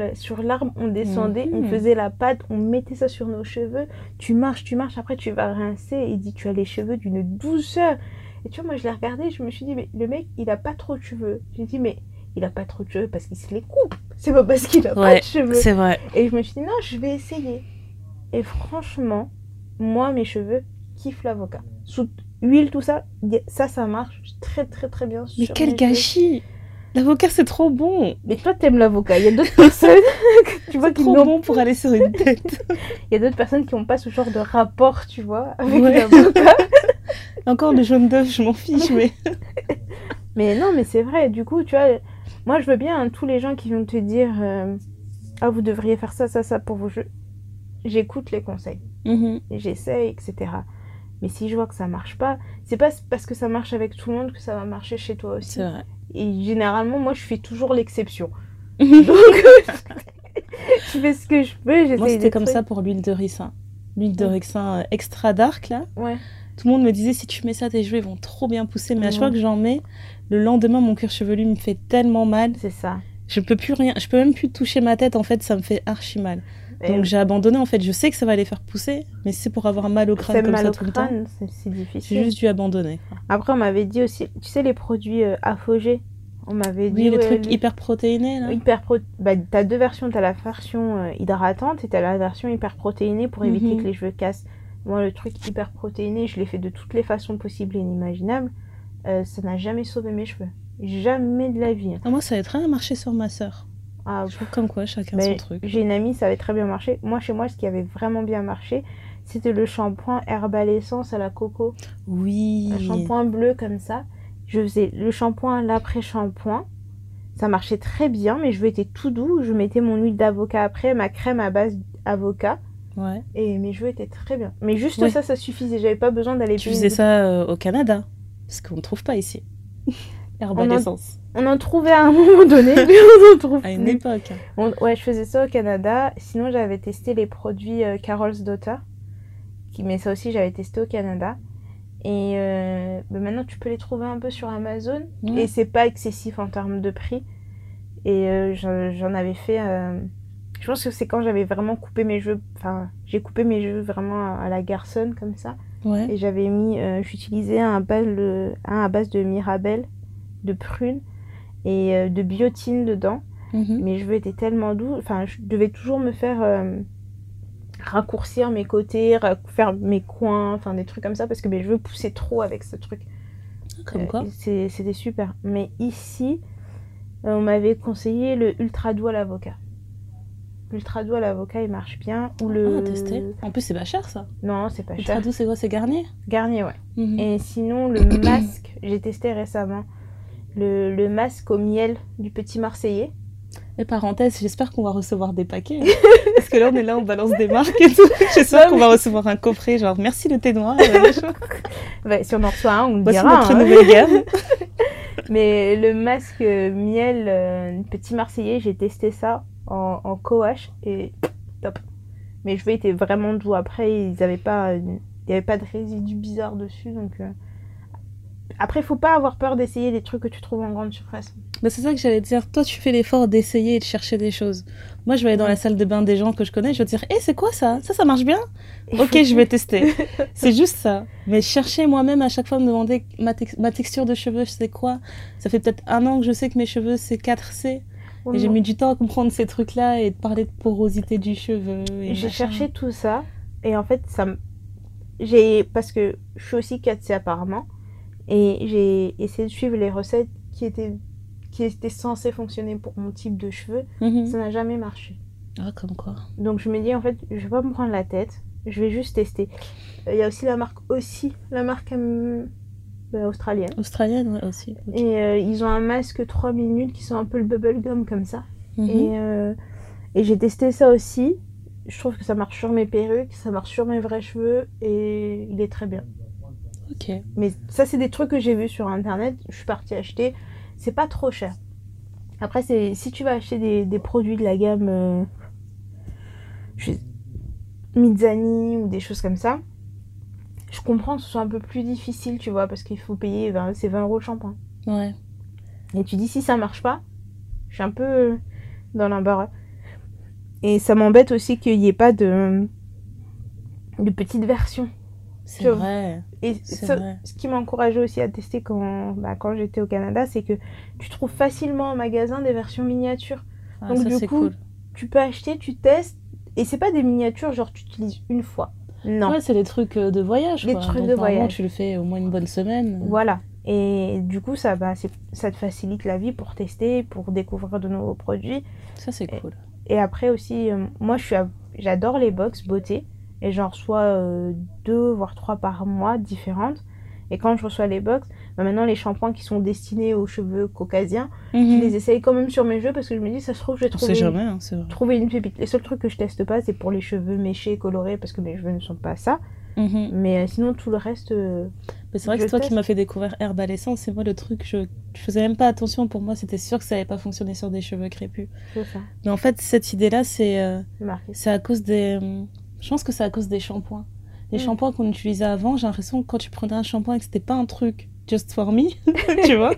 l'arbre, on descendait, on Mhm. faisait la pâte, on mettait ça sur nos cheveux. Tu marches, tu marches, après tu vas rincer. Il dit Tu as les cheveux d'une douceur. Et tu vois, moi je l'ai regardé, je me suis dit Mais le mec, il a pas trop de cheveux. J'ai dit Mais il a pas trop de cheveux parce qu'il se les coupe. C'est pas parce qu'il a pas de cheveux. C'est vrai. Et je me suis dit, non, je vais essayer. Et franchement, moi, mes cheveux kiffent l'avocat. Sous huile, tout ça, ça, ça marche très, très, très bien. Mais quel gâchis L'avocat c'est trop bon Mais toi, t'aimes l'avocat. Il y a d'autres personnes, que tu vois, qui trop bon pour aller sur une tête. Il y a d'autres personnes qui n'ont pas ce genre de rapport, tu vois, avec Ouais. l'avocat. Encore le jaune d'œuf, je m'en fiche, mais... Mais non, mais c'est vrai. Du coup, tu vois, moi, je veux bien hein, tous les gens qui vont te dire, euh, ah, vous devriez faire ça, ça, ça pour vos cheveux. J'écoute les conseils. Mhm. j'essaie, etc. Mais si je vois que ça marche pas, c'est pas parce que ça marche avec tout le monde que ça va marcher chez toi aussi. C'est vrai. Et généralement, moi, je fais toujours l'exception. Moi Donc, je fais ce que je peux, j'essaie c'était comme trucs. ça pour l'huile de ricin. L'huile de ricin euh, extra dark, là. Ouais. Tout le monde me disait, si tu mets ça, tes cheveux ils vont trop bien pousser. Mais à chaque fois que j'en mets, le lendemain, mon cuir chevelu me fait tellement mal. C'est ça. Je peux plus rien, je peux même plus toucher ma tête, en fait, ça me fait archi mal. Et Donc j'ai abandonné, en fait. Je sais que ça va les faire pousser, mais c'est pour avoir mal au crâne comme mal ça au tout le temps. crâne, c'est c'est J'ai difficile. juste dû abandonner. Après, on m'avait dit aussi, tu sais, les produits euh, Afogé, on m'avait dit. Oui, les trucs les- hyper protéinés, là. Hyper pro... bah, t'as deux versions, t'as la version euh, hydratante et t'as la version hyper protéinée pour éviter Mhm. que les cheveux cassent. Moi, le truc hyper protéiné, je l'ai fait de toutes les façons possibles et inimaginables. Euh, ça n'a jamais sauvé mes cheveux. Jamais de la vie. Ah, moi, ça avait très bien marché sur ma sœur. Ah, Je trouve comme quoi, chacun mais son truc. J'ai une amie, ça avait très bien marché. Moi, chez moi, ce qui avait vraiment bien marché, c'était le shampoing Herbal Essence à la coco. Oui. Un shampoing bleu comme ça. Je faisais le shampoing, l'après-shampoing. Ça marchait très bien, mes cheveux étaient tout doux. Je mettais mon huile d'avocat après, ma crème à base d'avocat. Ouais. Et mes cheveux étaient très bien. Mais juste Ouais. ça, ça suffisait. J'avais pas besoin d'aller Tu faisais ça euh, au Canada Parce qu'on ne trouve pas ici. Herbal On en-. On en trouvait à un moment donné, mais on en trouve À une plus. époque. On- Ouais, je faisais ça au Canada. Sinon, j'avais testé les produits euh, Carol's Daughter. Qui... Mais ça aussi, j'avais testé au Canada. Et euh, bah, maintenant, tu peux les trouver un peu sur Amazon. Ouais. Et c'est pas excessif en termes de prix. Et euh, j'en avais fait. Je pense que c'est quand j'avais vraiment coupé mes cheveux. Enfin, j'ai coupé mes cheveux vraiment à, à la garçonne, comme ça. Ouais. Et j'avais mis. euh, J'utilisais un, base- un à base de Mirabelle, de prune et euh, de biotine dedans. Mhm. Mes cheveux étaient tellement doux. Enfin, je devais toujours me faire euh, raccourcir mes côtés, faire mes coins, enfin des trucs comme ça parce que mes cheveux poussaient trop avec ce truc. Comme quoi C'était super. Mais ici, on m'avait conseillé le ultra doux à l'avocat. L'ultra doux à l'avocat, il marche bien. Ou le. Ah, tester. En plus, c'est pas cher ça. Non, c'est pas Ultra cher. doux, c'est quoi C'est Garnier? Garnier, ouais. Mhm. Et sinon, le masque, j'ai testé récemment. Le, le masque au miel du petit Marseillais. Et parenthèse, j'espère qu'on va recevoir des paquets. hein. Parce que là, on est là, on balance des marques et tout. J'espère qu'on va recevoir un coffret, genre merci le thé noir. si on en reçoit un, on le dira. notre hein. nouvelle gamme. Mais le masque miel euh, petit Marseillais, j'ai testé ça en, en coache et top. Mes cheveux étaient vraiment doux. Après, ils avaient pas, il n'y avait pas de résidus bizarres dessus. Donc, euh, Après, faut pas avoir peur d'essayer des trucs que tu trouves en grande surface. Bah, c'est ça que j'allais te dire. Toi, tu fais l'effort d'essayer et de chercher des choses. Moi, je vais aller dans Ouais. la salle de bain des gens que je connais, je vais dire, hé, c'est quoi ça? Ça, ça marche bien? Et Ok, je vais tester. c'est juste ça. Mais chercher moi-même à chaque fois me demander ma, ma texture de cheveux, c'est quoi? Ça fait peut-être un an que je sais que mes cheveux, c'est 4C. J'ai mis du temps à comprendre ces trucs-là et de parler de porosité du cheveu. J'ai cherché tout ça et en fait ça j'ai parce que je suis aussi 4C apparemment et j'ai essayé de suivre les recettes qui étaient qui étaient censées fonctionner pour mon type de cheveux, Mhm. ça n'a jamais marché. Ah, comme quoi. Donc je me dis en fait, je vais pas me prendre la tête, je vais juste tester. Il y a aussi la marque aussi, la marque bah, australienne. Australienne, ouais, aussi. Et euh, ils ont un masque 3 minutes qui sont un peu le bubblegum comme ça. Mhm. Et, euh, et j'ai testé ça aussi. Je trouve que ça marche sur mes perruques, ça marche sur mes vrais cheveux et il est très bien. Ok. Mais ça, c'est des trucs que j'ai vus sur internet. Je suis partie acheter. C'est pas trop cher. Après, c'est si tu vas acheter des, des produits de la gamme euh, Mizani ou des choses comme ça, je comprends que ce soit un peu plus difficile, tu vois, parce qu'il faut payer 20, c'est 20 euros le shampoing. Ouais. Et tu dis si ça marche pas, je suis un peu euh, dans l'embarras. Et ça m'embête aussi qu'il n'y ait pas de, de petite version. C'est vrai. Et C'est ça- vrai. ce qui m'a encouragé aussi à tester quand, bah, quand j'étais au Canada, c'est que tu trouves facilement en magasin des versions miniatures. Ah, Donc, ça, du coup, cool. Tu peux acheter, tu testes, et c'est pas des miniatures genre tu utilises une fois. Non. Ouais, c'est les trucs euh, de voyage. Les quoi. trucs Donc, de voyage. tu le fais au moins une bonne semaine. Voilà. Et du coup, ça, bah, ça te facilite la vie pour tester, pour découvrir de nouveaux produits. Ça, c'est cool. Et après aussi, euh, moi, j'adore les box beauté. Et j'en reçois euh, deux, voire trois par mois différentes. Et quand je reçois les box, bah, maintenant, les shampoings qui sont destinés aux cheveux caucasiens, je Mhm. les essaye quand même sur mes cheveux parce que je me dis, ça se trouve, je vais trouver, jamais, hein, trouver une pépite. Les seuls trucs que je teste pas, c'est pour les cheveux méchés, colorés, parce que mes cheveux ne sont pas ça. Mhm. Mais euh, sinon, tout le reste, euh, c'est vrai que Je c'est toi qui m'as fait découvrir Herbe à l'essence. C'est moi le truc, je... je faisais même pas attention. Pour moi, c'était sûr que ça allait pas fonctionner sur des cheveux crépus. ça. Mais en fait, cette idée-là, c'est euh, à cause des. hum, Je pense que c'est à cause des shampoings. Les Mm. shampoings qu'on utilisait avant, j'ai l'impression que quand tu prenais un shampoing et que c'était pas un truc just for me, tu vois,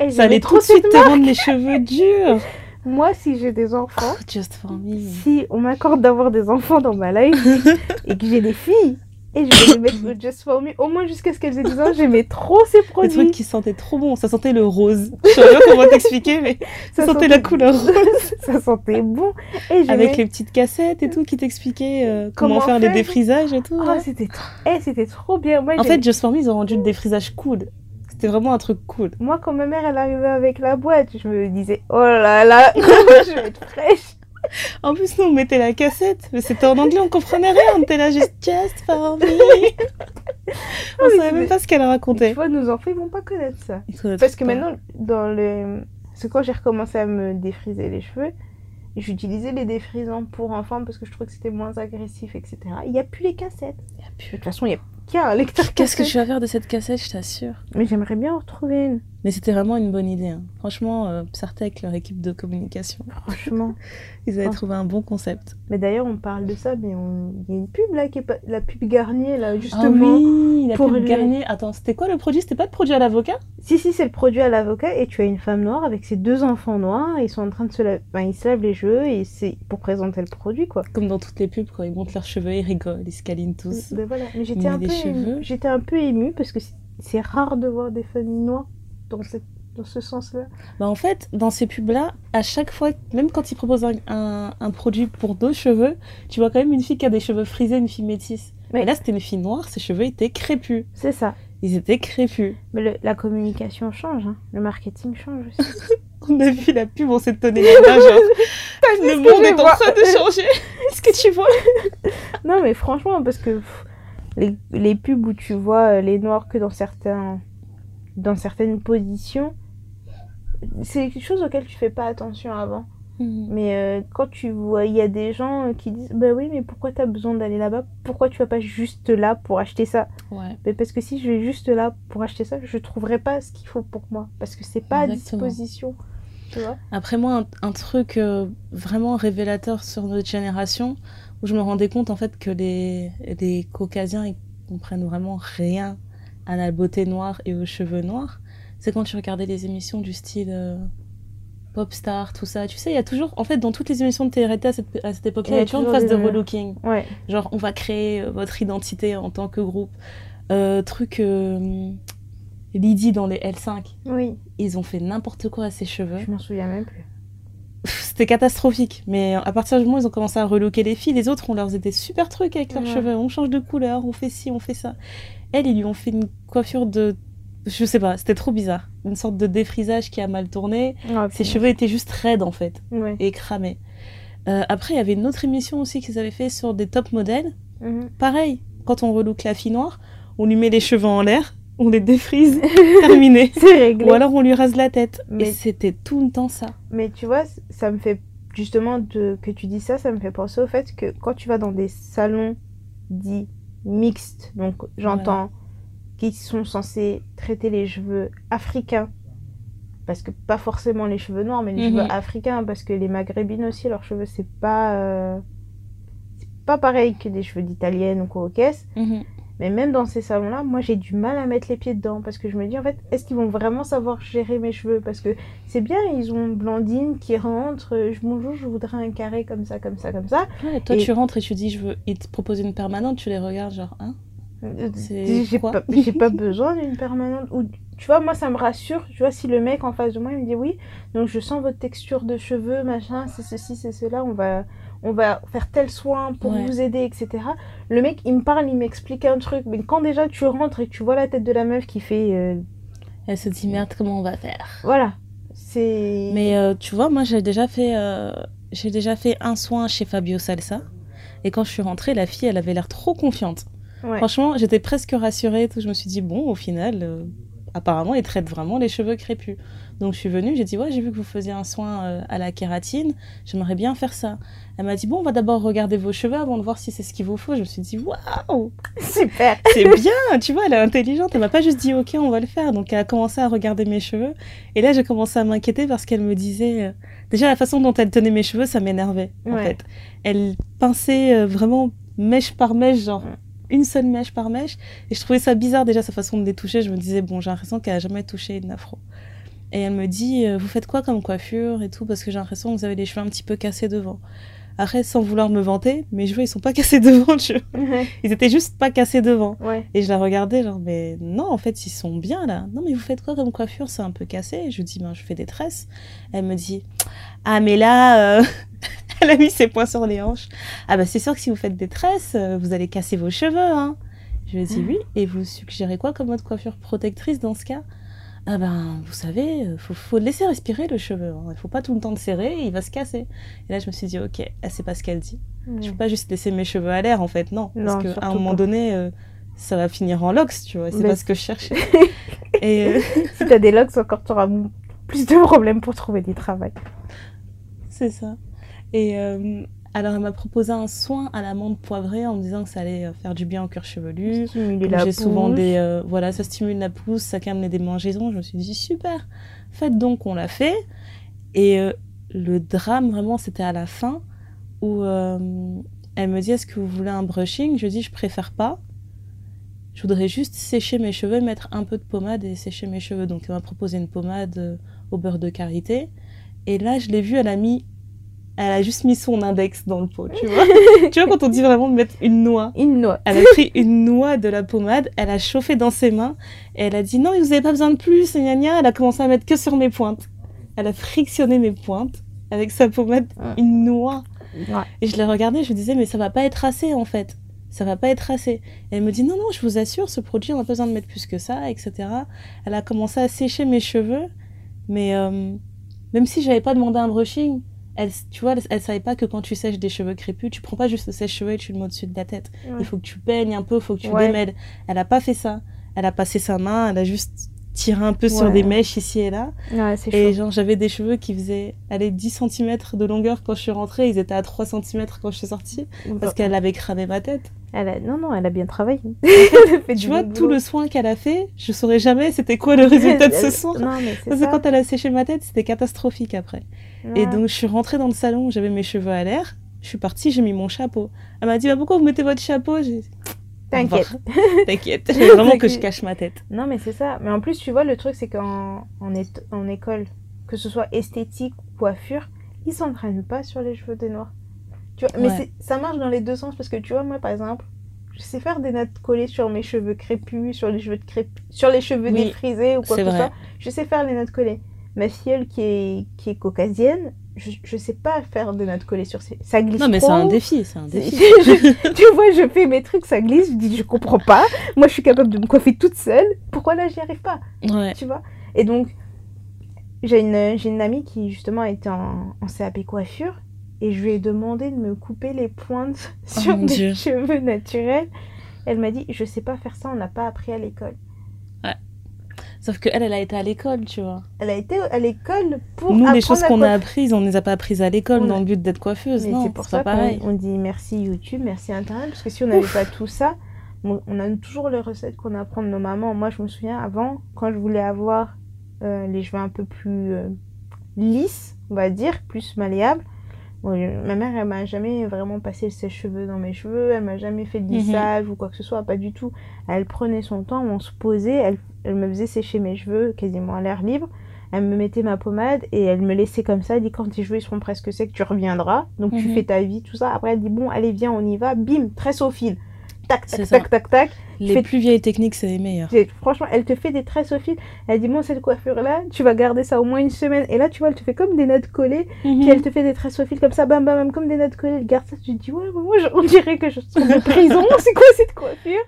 Et ça allait tout de suite te rendre les cheveux durs. Moi, si j'ai des enfants, Oh, just for me. si on m'accorde d'avoir des enfants dans ma life et que j'ai des filles, et je vais les mettre au Just For Me, au moins jusqu'à ce qu'elles aient 10 ans, j'aimais trop ces Des produits. trucs qui sentaient trop bon. Ça sentait le rose. Je sais pas comment t'expliquer, mais ça, sentait la couleur rose. ça sentait bon. Et. Avec les petites cassettes et tout qui t'expliquaient euh, comment, Comment faire les faire. défrisages et tout. Oh, ouais. c'était trop... eh, c'était trop bien. Moi, En fait, Just For Me, ils ont rendu le défrisage cool. C'était vraiment un truc cool. Moi, quand ma mère, elle arrivait avec la boîte, je me disais, oh là là, je vais être fraîche. En plus, nous, on mettait la cassette, mais c'était en anglais, on comprenait rien. On était là juste Just For Me. on savait c'est- même pas ce qu'elle Tu racontait. vois, nos enfants, ils vont pas connaître ça. Parce que pas. maintenant, dans le... Que quand j'ai recommencé à me défriser les cheveux, j'utilisais les défrisants pour enfants parce que je trouvais que c'était moins agressif, etc. Il n'y a plus les cassettes. Y a De toute façon, il n'y a lecteur Qu'est-ce que tu vas faire de cette cassette, je t'assure? Mais j'aimerais bien en retrouver une. Mais c'était vraiment une bonne idée. hein. Franchement, euh, leur équipe de communication, Franchement. ils avaient trouvé un bon concept. Mais d'ailleurs, on parle de ça, mais on... il y a une pub là, qui est pas... la pub Garnier, là, Ah justement. oui, la pour pub les- Garnier. Attends, c'était quoi le produit? C'était pas de produit à l'avocat? Si, si, c'est le produit à l'avocat et tu as une femme noire avec ses deux enfants noirs. Ils sont en train de se laver. Ils se lavent les cheveux et c'est pour présenter le produit, quoi. Comme dans toutes les pubs, quand ils montent leurs cheveux, ils rigolent, ils se câlinent tous. Ben voilà. Mais j'étais un, peu émue. j'étais un peu émue parce que c'est- c'est rare de voir des familles noires dans, cette... dans ce sens-là. Bah en fait, dans ces pubs-là, à chaque fois, même quand ils proposent un, un- un produit pour deux cheveux, tu vois quand même une fille qui a des cheveux frisés, une fille métisse. Et là, c'était une fille noire, ses cheveux étaient crépus. C'est ça. Ils étaient crépus. Mais le- la communication change, hein. le marketing change aussi. On a vu la pub, on s'est donné genre, le monde est en train de changer. Est-ce que tu vois? Non, mais franchement, parce que pff, les, les pubs où tu vois euh, les noirs que dans certains dans certaines positions, c'est quelque chose auquel tu fais pas attention avant. Mais euh, quand tu vois, il y a des gens euh, qui disent Bah oui, mais pourquoi t'as besoin d'aller là-bas? Pourquoi tu vas pas juste là pour acheter ça? Ouais. Mais Parce que si je vais juste là pour acheter ça, je trouverai pas ce qu'il faut pour moi. Parce que c'est pas Exactement. à disposition. Tu vois? Après moi, un, un truc euh, vraiment révélateur sur notre génération, où je me rendais compte en fait que les, les caucasiens, ils comprennent vraiment rien à la beauté noire et aux cheveux noirs, c'est quand tu regardais les émissions du style euh, Popstar, tout ça. Tu sais, il y a toujours, en fait, dans toutes les émissions de télé-réalité à cette, à cette époque-là, il y a toujours une phase de relooking. Ouais. Genre, on va créer euh, votre identité en tant que groupe. Euh, truc, euh, Lydie dans les L5, Oui, ils ont fait n'importe quoi à ses cheveux. je m'en souviens même plus. C'était catastrophique. Mais à partir du moment où ils ont commencé à relooker les filles, les autres, on leur faisait des super trucs avec leurs Ouais. cheveux. On change de couleur, on fait ci, on fait ça. Elle, ils lui ont fait une coiffure de. Je sais pas, c'était trop bizarre. Une sorte de défrisage qui a mal tourné. Ah, Ses cheveux étaient juste raides en fait Ouais. et cramés. Euh, après, il y avait une autre émission aussi qu'ils avaient fait sur des top modèles. Mhm. Pareil, quand on relook la fille noire, on lui met les cheveux en l'air, on les défrise, terminé. C'est réglé. Ou alors on lui rase la tête. Mais- Et c'était tout le temps ça. Mais tu vois, ça me fait justement de, que tu dis ça, ça me fait penser au fait que quand tu vas dans des salons dits mixtes, donc j'entends qui sont censés traiter les cheveux africains, parce que pas forcément les cheveux noirs, mais les Mhm. cheveux africains, parce que les maghrébines aussi, leurs cheveux c'est pas euh, c'est pas pareil que des cheveux d'italienne ou coquesse. Mais même dans ces salons-là, moi j'ai du mal à mettre les pieds dedans parce que je me dis en fait, est-ce qu'ils vont vraiment savoir gérer mes cheveux? Parce que c'est bien, ils ont Blandine qui rentre, euh, je- bonjour, je voudrais un carré comme ça, comme ça, comme ça. Ouais, toi, Et- tu rentres et tu dis, je veux. Ils te proposent une permanente, tu les regardes, genre, hein? Euh, pas, j'ai pas besoin d'une permanente. Ou, tu vois, moi ça me rassure. Tu vois, si le mec en face de moi il me dit oui, donc je sens votre texture de cheveux, machin, c'est ceci, c'est cela, on va, on va faire tel soin pour Ouais. vous aider, etc. Le mec il me parle, il m'explique un truc, mais quand déjà tu rentres et que tu vois la tête de la meuf qui fait. euh, Elle se dit, merde, comment on va faire? Voilà. C'est. Mais euh, tu vois, moi, j'ai déjà fait. euh, J'ai déjà fait un soin chez Fabio Salsa. Et quand je suis rentrée, la fille, elle avait l'air trop confiante. Ouais. Franchement, j'étais presque rassurée. et Tout. Je me suis dit, bon, au final, apparemment, ils traitent vraiment les cheveux crépus. Donc, je suis venue, j'ai dit, ouais, j'ai vu que vous faisiez un soin à la kératine. J'aimerais bien faire ça. Elle m'a dit, bon, on va d'abord regarder vos cheveux avant de voir si c'est ce qu'il vous faut. Je me suis dit, waouh, Super. c'est bien, tu vois, elle est intelligente. Elle m'a pas juste dit, ok, on va le faire. Donc, elle a commencé à regarder mes cheveux. Et là, j'ai commencé à m'inquiéter parce qu'elle me disait. euh, Déjà, la façon dont elle tenait mes cheveux, ça m'énervait, en fait. Elle pinçait euh, vraiment mèche par mèche, genre une seule mèche par mèche. Et je trouvais ça bizarre, déjà, sa façon de les toucher. Je me disais, bon, j'ai l'impression qu'elle a jamais touché une afro. Et elle me dit, euh, vous faites quoi comme coiffure et tout? Parce que j'ai l'impression que vous avez les cheveux un petit peu cassés devant. Après, sans vouloir me vanter, mes cheveux, ils sont pas cassés devant, tu vois. Ouais. Ils étaient juste pas cassés devant. Ouais. Et je la regardais, genre, mais non, en fait, ils sont bien là. Non, mais vous faites quoi comme coiffure? C'est un peu cassé. Je lui dis, ben, je fais des tresses. Elle me dit, ah, mais là, euh, elle a mis ses poings sur les hanches. Ah, bah, c'est sûr que si vous faites des tresses, euh, vous allez casser vos cheveux, hein. Je lui ai dit, oui. Et vous suggérez quoi comme autre coiffure? Protectrice dans ce cas? Ah, ben, vous savez, euh, faut, faut laisser respirer le cheveu. hein. Il faut pas tout le temps le serrer, il va se casser. Et là, je me suis dit, ok, elle sait pas ce qu'elle dit. Je peux pas juste laisser mes cheveux à l'air en fait, non. Non, parce qu'à un moment pas. donné, euh, ça va finir en locks, tu vois. C'est pas ce que je cherchais. Et euh, si t'as des locks, encore t'auras m- plus de problèmes pour trouver du travail. c'est ça. Et euh, alors, elle m'a proposé un soin à l'amande poivrée en me disant que ça allait euh, faire du bien au cuir chevelu. J'ai souvent des. euh, voilà, ça stimule la pousse, ça calme les démangeaisons. Je me suis dit, super. Faites donc, on l'a fait. Et euh, le drame, vraiment, c'était à la fin où euh, elle me dit Est-ce que vous voulez un brushing? Je dis Je préfère pas. Je voudrais juste sécher mes cheveux, mettre un peu de pommade et sécher mes cheveux. Donc, elle m'a proposé une pommade au beurre de karité. Et là, je l'ai vue, elle a mis. Elle a juste mis son index dans le pot, tu vois. tu vois, quand on dit vraiment de mettre une noix. Une noix. Elle a pris une noix de la pommade, elle a chauffé dans ses mains et elle a dit non, vous avez pas besoin de plus, gna gna. Elle a commencé à mettre que sur mes pointes. Elle a frictionné mes pointes avec sa pommade, Ouais. une noix. Ouais. Et je l'ai regardée, je me disais mais ça va pas être assez en fait. Ça va pas être assez. Et elle me dit non, non, je vous assure, ce produit, on a pas besoin de mettre plus que ça, etc. Elle a commencé à sécher mes cheveux, mais euh, même si j'avais pas demandé un brushing, elle, tu vois, elle, elle savait pas que quand tu sèches des cheveux crépus, tu prends pas juste le sèche-cheveux et tu le mets au-dessus de la tête. Ouais. Il faut que tu peignes un peu, il faut que tu Ouais. démêles. Elle a pas fait ça. Elle a passé sa main, elle a juste tiré un peu sur des mèches ici et là. Et chaud. genre, j'avais des cheveux qui faisaient allez, 10 cm de longueur quand je suis rentrée. Ils étaient à 3 cm quand je suis sortie. Parce qu'elle avait cramé ma tête. Elle a... Non, non, elle a bien travaillé. Elle fait Tu vois, tout boulot. le soin qu'elle a fait, je saurais jamais c'était quoi le résultat de ce soin. Non, mais Parce que quand elle a séché ma tête, c'était catastrophique après. Et donc, je suis rentrée dans le salon, j'avais mes cheveux à l'air. Je suis partie, j'ai mis mon chapeau. Elle m'a dit, bah, pourquoi vous mettez votre chapeau? J'ai T'inquiète. T'inquiète, vraiment que je cache ma tête. Non, mais c'est ça. Mais en plus, tu vois, le truc, c'est qu'en en, école, que ce soit esthétique ou coiffure, ils s'entraînent pas sur les cheveux des noirs. Tu vois, mais Ouais. ça marche dans les deux sens parce que tu vois, moi, par exemple, je sais faire des notes collées sur mes cheveux crépus, sur les cheveux, de crép... sur les cheveux Oui, défrisés ou quoi que ce soit. Je sais faire les notes collées. Ma filleule qui est, qui est caucasienne, je, je sais pas faire de natte collée sur ces. Ça glisse Non, mais c'est un défi, c'est un défi. je- tu vois, je fais mes trucs, ça glisse. Je dis, je comprends pas. Moi, je suis capable de me coiffer toute seule. Pourquoi là, j'y arrive pas? Ouais. Tu vois? Et donc, j'ai une, j'ai une amie qui, justement, était en, en CAP coiffure. Et je lui ai demandé de me couper les pointes Oh sur mes Dieu. cheveux naturels. Elle m'a dit, je sais pas faire ça, on n'a pas appris à l'école. Sauf qu'elle, elle a été à l'école, tu vois. Elle a été à l'école pour Nous, les choses qu'on a apprises, on ne les a pas apprises à l'école dans le but d'être coiffeuse. Mais non, c'est pour ça qu'on pareil. on dit merci YouTube, merci Internet, parce que si on n'avait pas tout ça, on, a toujours les recettes qu'on apprend de nos mamans. Moi, je me souviens avant, quand je voulais avoir euh, les cheveux un peu plus euh, lisses, on va dire, plus malléables, bon, ma mère, elle m'a jamais vraiment passé le sèche-cheveux dans mes cheveux, elle m'a jamais fait de Mhm. lissage ou quoi que ce soit, pas du tout. Elle prenait son temps, on se posait, elle, elle me faisait sécher mes cheveux quasiment à l'air libre. Elle me mettait ma pommade et elle me laissait comme ça. Elle dit quand tes cheveux seront presque secs, tu reviendras. Donc tu Mhm. fais ta vie, tout ça. Après elle dit bon, allez viens, on y va. Bim, tresse au fil. Tac, tac, tac, tac, tac. Les fais- plus vieilles techniques, c'est les meilleures. Franchement, elle te fait des tresses au fil. Elle dit bon, cette coiffure là, tu vas garder ça au moins une semaine. Et là, tu vois, elle te fait comme des notes collées. Mhm. Puis elle te fait des tresses au fil comme ça, bam, bam, bam, comme des notes collées. Elle garde ça. Tu te dis ouais, moi, on dirait que je sors de prison. C'est quoi cette coiffure?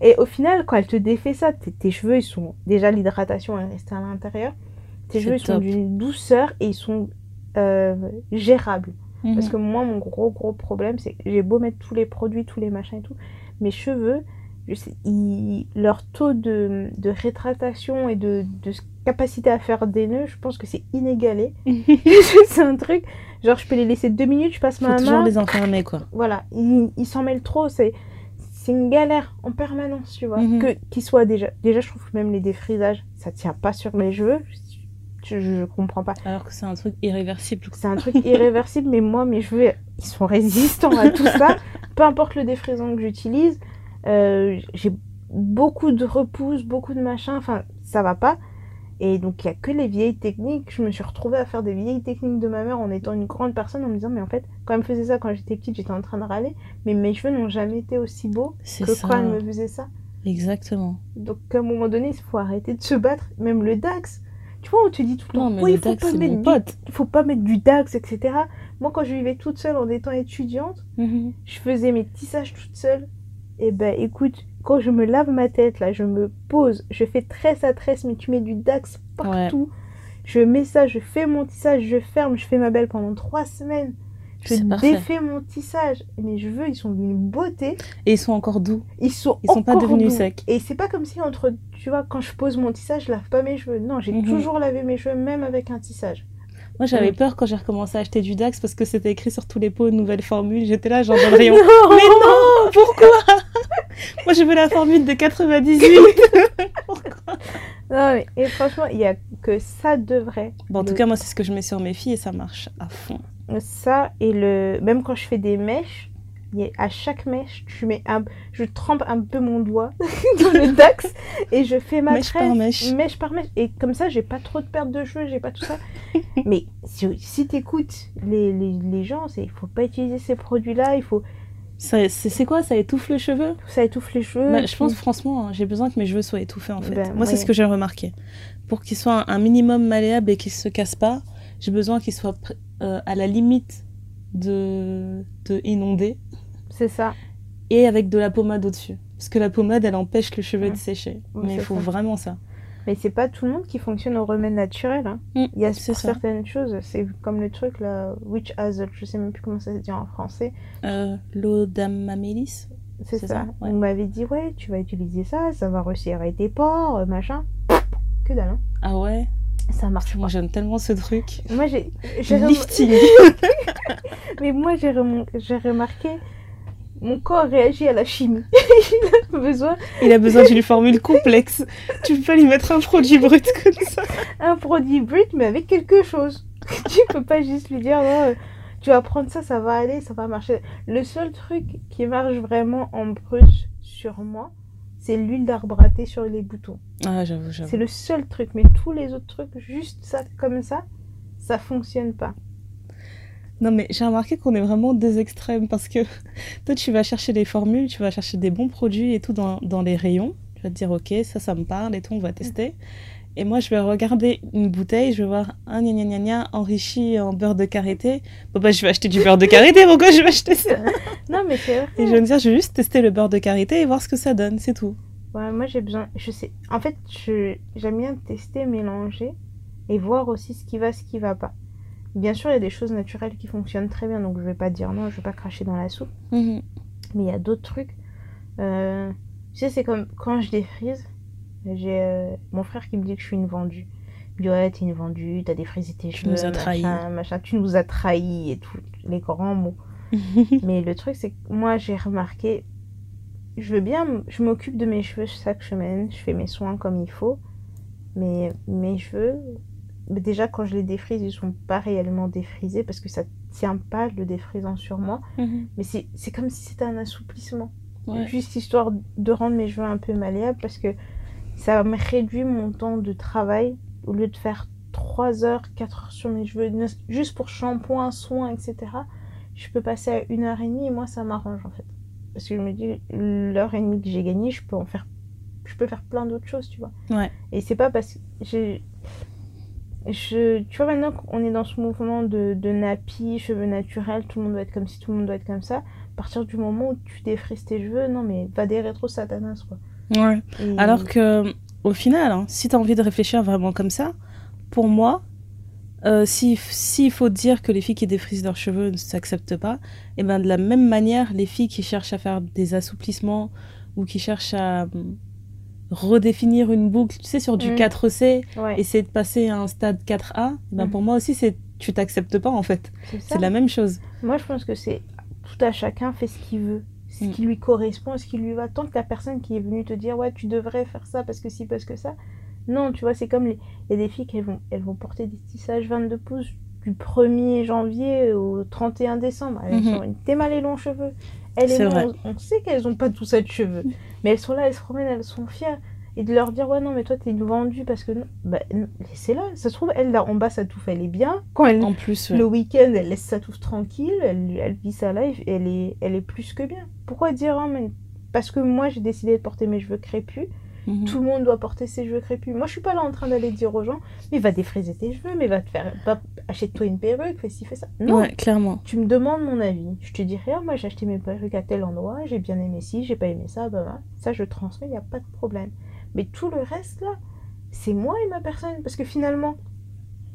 Et au final, quand elle te défait ça, tes, cheveux, ils sont déjà l'hydratation est restée à l'intérieur. Tes cheveux, ils sont d'une douceur et ils sont euh, gérables. Mhm. Parce que moi, mon gros, gros problème, c'est que j'ai beau mettre tous les produits, tous les machins et tout, mes cheveux, sais, ils- leur taux de, de rétractation et de, de capacité à faire des nœuds, je pense que c'est inégalé. c'est un truc, genre je peux les laisser deux minutes, je passe Faut ma toujours main, les enfermer, quoi. voilà, ils s'en mêlent trop, c'est c'est une galère en permanence, tu vois. Mhm. Que qu'ils soient déjà, déjà je trouve que même les défrisages, ça tient pas sur mes cheveux, je, je, je comprends pas. Alors que c'est un truc irréversible. C'est un truc irréversible, mais moi, mes cheveux, ils sont résistants à tout ça. Peu importe le défrisant que j'utilise, euh, j'ai beaucoup de repousses, beaucoup de machins, enfin, ça va pas. Et donc, il y a que les vieilles techniques. Je me suis retrouvée à faire des vieilles techniques de ma mère en étant une grande personne, en me disant, mais en fait, quand elle me faisait ça quand j'étais petite, j'étais en train de râler, mais mes cheveux n'ont jamais été aussi beaux C'est que ça. quand elle me faisait ça. Exactement. Donc, à un moment donné, il faut arrêter de se battre. Même le DAX. Tu vois, on te dit tout le temps, oui, il faut pas mettre du il faut pas mettre du DAX, etc. Moi, quand je vivais toute seule en étant étudiante, Mhm. je faisais mes tissages toute seule. Et ben, écoute, quand je me lave ma tête, là, je me pose, je fais tresse à tresse, mais tu mets du DAX partout. Je mets ça, je fais mon tissage, je ferme, je fais ma belle pendant trois semaines. Je défais mon tissage. Mes cheveux, ils sont d'une beauté. Et ils sont encore doux. Ils sont Ils sont pas devenus doux. secs. Et c'est pas comme si entre, tu vois, quand je pose mon tissage, je lave pas mes cheveux. Non, j'ai Mhm. toujours lavé mes cheveux, même avec un tissage. Moi, j'avais peur quand j'ai recommencé à acheter du Dax parce que c'était écrit sur tous les pots nouvelle formule. J'étais là, genre dans le rayon. Non Mais non, pourquoi? Moi, je veux la formule de 98. Non, mais- et franchement, il y a que ça de vrai. Bon, en tout cas, moi, c'est ce que je mets sur mes filles et ça marche à fond. Ça et le. Même quand je fais des mèches, a- à chaque mèche, tu mets un... je trempe un peu mon doigt dans le dax et je fais ma Mèche par mèche. mèche par mèche. Et comme ça, j'ai pas trop de perte de cheveux, j'ai pas tout ça. Mais si, si t'écoutes les, les, les gens, c'est il faut pas utiliser ces produits-là, il faut. C'est quoi? Ça étouffe le cheveu Ça étouffe les cheveux. Bah, Je pense puis- franchement, hein, j'ai besoin que mes cheveux soient étouffés en fait. Ben, Moi, c'est ce que j'ai remarqué. Pour qu'ils soient un, un minimum malléables et qu'ils se cassent pas, j'ai besoin qu'ils soient euh, à la limite de, de inonder C'est ça. et avec de la pommade au-dessus. Parce que la pommade, elle empêche le cheveu de sécher. Mais il faut ça. vraiment ça. Mais c'est pas tout le monde qui fonctionne au remède naturel. Hein. Mm, Il y a ça. certaines choses, c'est comme le truc là, witch hazel, je sais même plus comment ça se dit en français. Euh, L'eau d'amamélis C'est ça. ça, ouais. On m'avait dit, ouais, tu vas utiliser ça, ça va resserrer tes pores, euh, machin. Que dalle, hein. Ah ouais? Ça marche Moi, j'aime tellement ce truc. Moi, j'ai. rem- Lifting. Mais moi, j'ai j'ai remarqué, mon corps réagit à la chimie. Il a besoin Il a besoin d'une formule complexe. Tu peux pas lui mettre un produit brut comme ça. d'un produit brut, mais avec quelque chose. tu peux pas juste lui dire, non, euh, tu vas prendre ça, ça va aller, ça va marcher. Le seul truc qui marche vraiment en brut sur moi, c'est l'huile d'arbre à thé sur les boutons. Ah, j'avoue, j'avoue. C'est le seul truc, mais tous les autres trucs, juste ça comme ça, ça fonctionne pas. Non, mais j'ai remarqué qu'on est vraiment deux extrêmes parce que toi, tu vas chercher des formules, tu vas chercher des bons produits et tout dans, dans les rayons. Tu vas te dire, ok, ça, ça me parle et tout, on va tester. Et moi, je vais regarder une bouteille, je vais voir un gna gna gna enrichi en beurre de karité. Bon, bah, je vais acheter du beurre de karité, pourquoi je vais acheter ça? Non, mais c'est vrai. Et je vais me dire, je vais juste tester le beurre de karité et voir ce que ça donne, c'est tout. Ouais, moi j'ai besoin. Je sais. En fait, je j'aime bien tester, mélanger et voir aussi ce qui va, ce qui va pas. Bien sûr, il y a des choses naturelles qui fonctionnent très bien, donc je vais pas dire non, je vais pas cracher dans la soupe. Mhm. Mais il y a d'autres trucs. Euh, tu sais, c'est comme quand je défrise, j'ai euh, mon frère qui me dit que je suis une vendue. Il me dit ouais, t'es une vendue, t'as défrisé tes Tu cheveux, nous as trahis. machin, machin, tu nous as trahis et tout, les grands mots. Mais le truc, c'est que moi, j'ai remarqué, je veux bien, je m'occupe de mes cheveux chaque semaine, je fais mes soins comme il faut, mais mes cheveux, déjà quand je les défrise, ils sont pas réellement défrisés parce que ça tient pas le défrisant sur moi, Mhm. mais c'est comme si c'était un assouplissement. Ouais. Juste histoire de rendre mes cheveux un peu malléables parce que ça me réduit mon temps de travail au lieu de faire 3 heures, 4 heures sur mes cheveux, juste pour shampoing, soins, etc. Je peux passer à une heure et demie et moi ça m'arrange en fait. Parce que je me dis, l'heure et demie que j'ai gagnée, je peux en faire. Je peux faire plein d'autres choses, tu vois. Ouais. Et c'est pas parce que j'ai. Je, tu vois, maintenant qu'on est dans ce mouvement de, de nappy, cheveux naturels, tout le monde doit être comme si tout le monde doit être comme ça. À partir du moment où tu défrises tes cheveux, non mais va des rétro satanas quoi. Ouais. Et- Alors que, au final, hein, si tu as envie de réfléchir vraiment comme ça, pour moi, euh, si- s'il faut dire que les filles qui défrisent leurs cheveux ne s'acceptent pas, et ben de la même manière, les filles qui cherchent à faire des assouplissements ou qui cherchent à redéfinir une boucle, tu sais, sur du Mm. 4C, ouais, essayer de passer à un stade 4A, ben Mhm. pour moi aussi, c'est tu t'acceptes pas en fait. c'est la même chose. Moi je pense que c'est tout à chacun fait ce qu'il veut, ce Mm. qui lui correspond, ce qui lui va. Tant que la personne qui est venue te dire ouais tu devrais faire ça parce que si parce que ça, non tu vois c'est comme les il y a des filles qui vont elles vont porter des tissages 22 pouces du 1er janvier au 31 décembre. Elles ont des mal et longs cheveux. Vrai. on, on sait qu'elles ont pas tout ça de cheveux, mais elles sont là, elles se promènent, elles sont fières. Et de leur dire, ouais, non, mais toi, t'es une vendue parce que. non. Bah, laissez-la. Ça se trouve, elle, là, en bas, sa touffe, elle est bien. Quand elle, En plus, ouais. le week-end, elle laisse sa touffe tranquille, elle, elle vit sa life, elle est, elle est plus que bien. Pourquoi dire, ah, mais parce que moi, j'ai décidé de porter mes cheveux crépus, Mhm. tout le monde doit porter ses cheveux crépus. Moi, je suis pas là en train d'aller dire aux gens, mais va défriser tes cheveux, mais va te faire. Achète-toi une perruque, fais ci, fais ça. Non, Ouais, clairement. tu me demandes mon avis. Je te dis rien, moi j'ai acheté mes perruques à tel endroit, j'ai bien aimé ci, j'ai pas aimé ça, bah, bah. ça je transmets, il n'y a pas de problème. Mais tout le reste là, c'est moi et ma personne. Parce que finalement,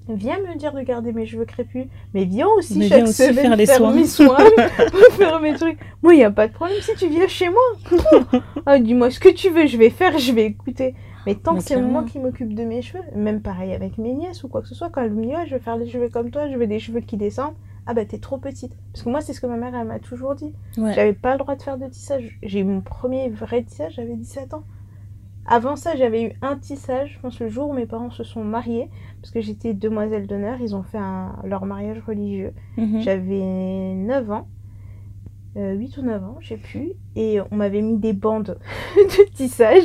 viens me dire de garder mes cheveux crépus, mais viens aussi Mais chaque viens aussi semaine faire les soins. mes soins, faire mes trucs. Moi, il n'y a pas de problème si tu viens chez moi. ah, dis-moi ce que tu veux, je vais faire, je vais écouter. Mais tant Mais que c'est moi qui m'occupe de mes cheveux, même pareil avec mes nièces ou quoi que ce soit, quand elles me disent Ah, je vais faire les cheveux comme toi, je veux des cheveux qui descendent, ah bah t'es trop petite. Parce que moi, c'est ce que ma mère elle m'a toujours dit. Ouais. J'avais pas le droit de faire de tissage. J'ai eu mon premier vrai tissage, j'avais 17 ans. Avant ça, j'avais eu un tissage, je pense le jour où mes parents se sont mariés, parce que j'étais demoiselle d'honneur, ils ont fait un- leur mariage religieux. Mhm. J'avais 9 ans, euh, 8 ou 9 ans, je sais plus, et on m'avait mis des bandes de tissage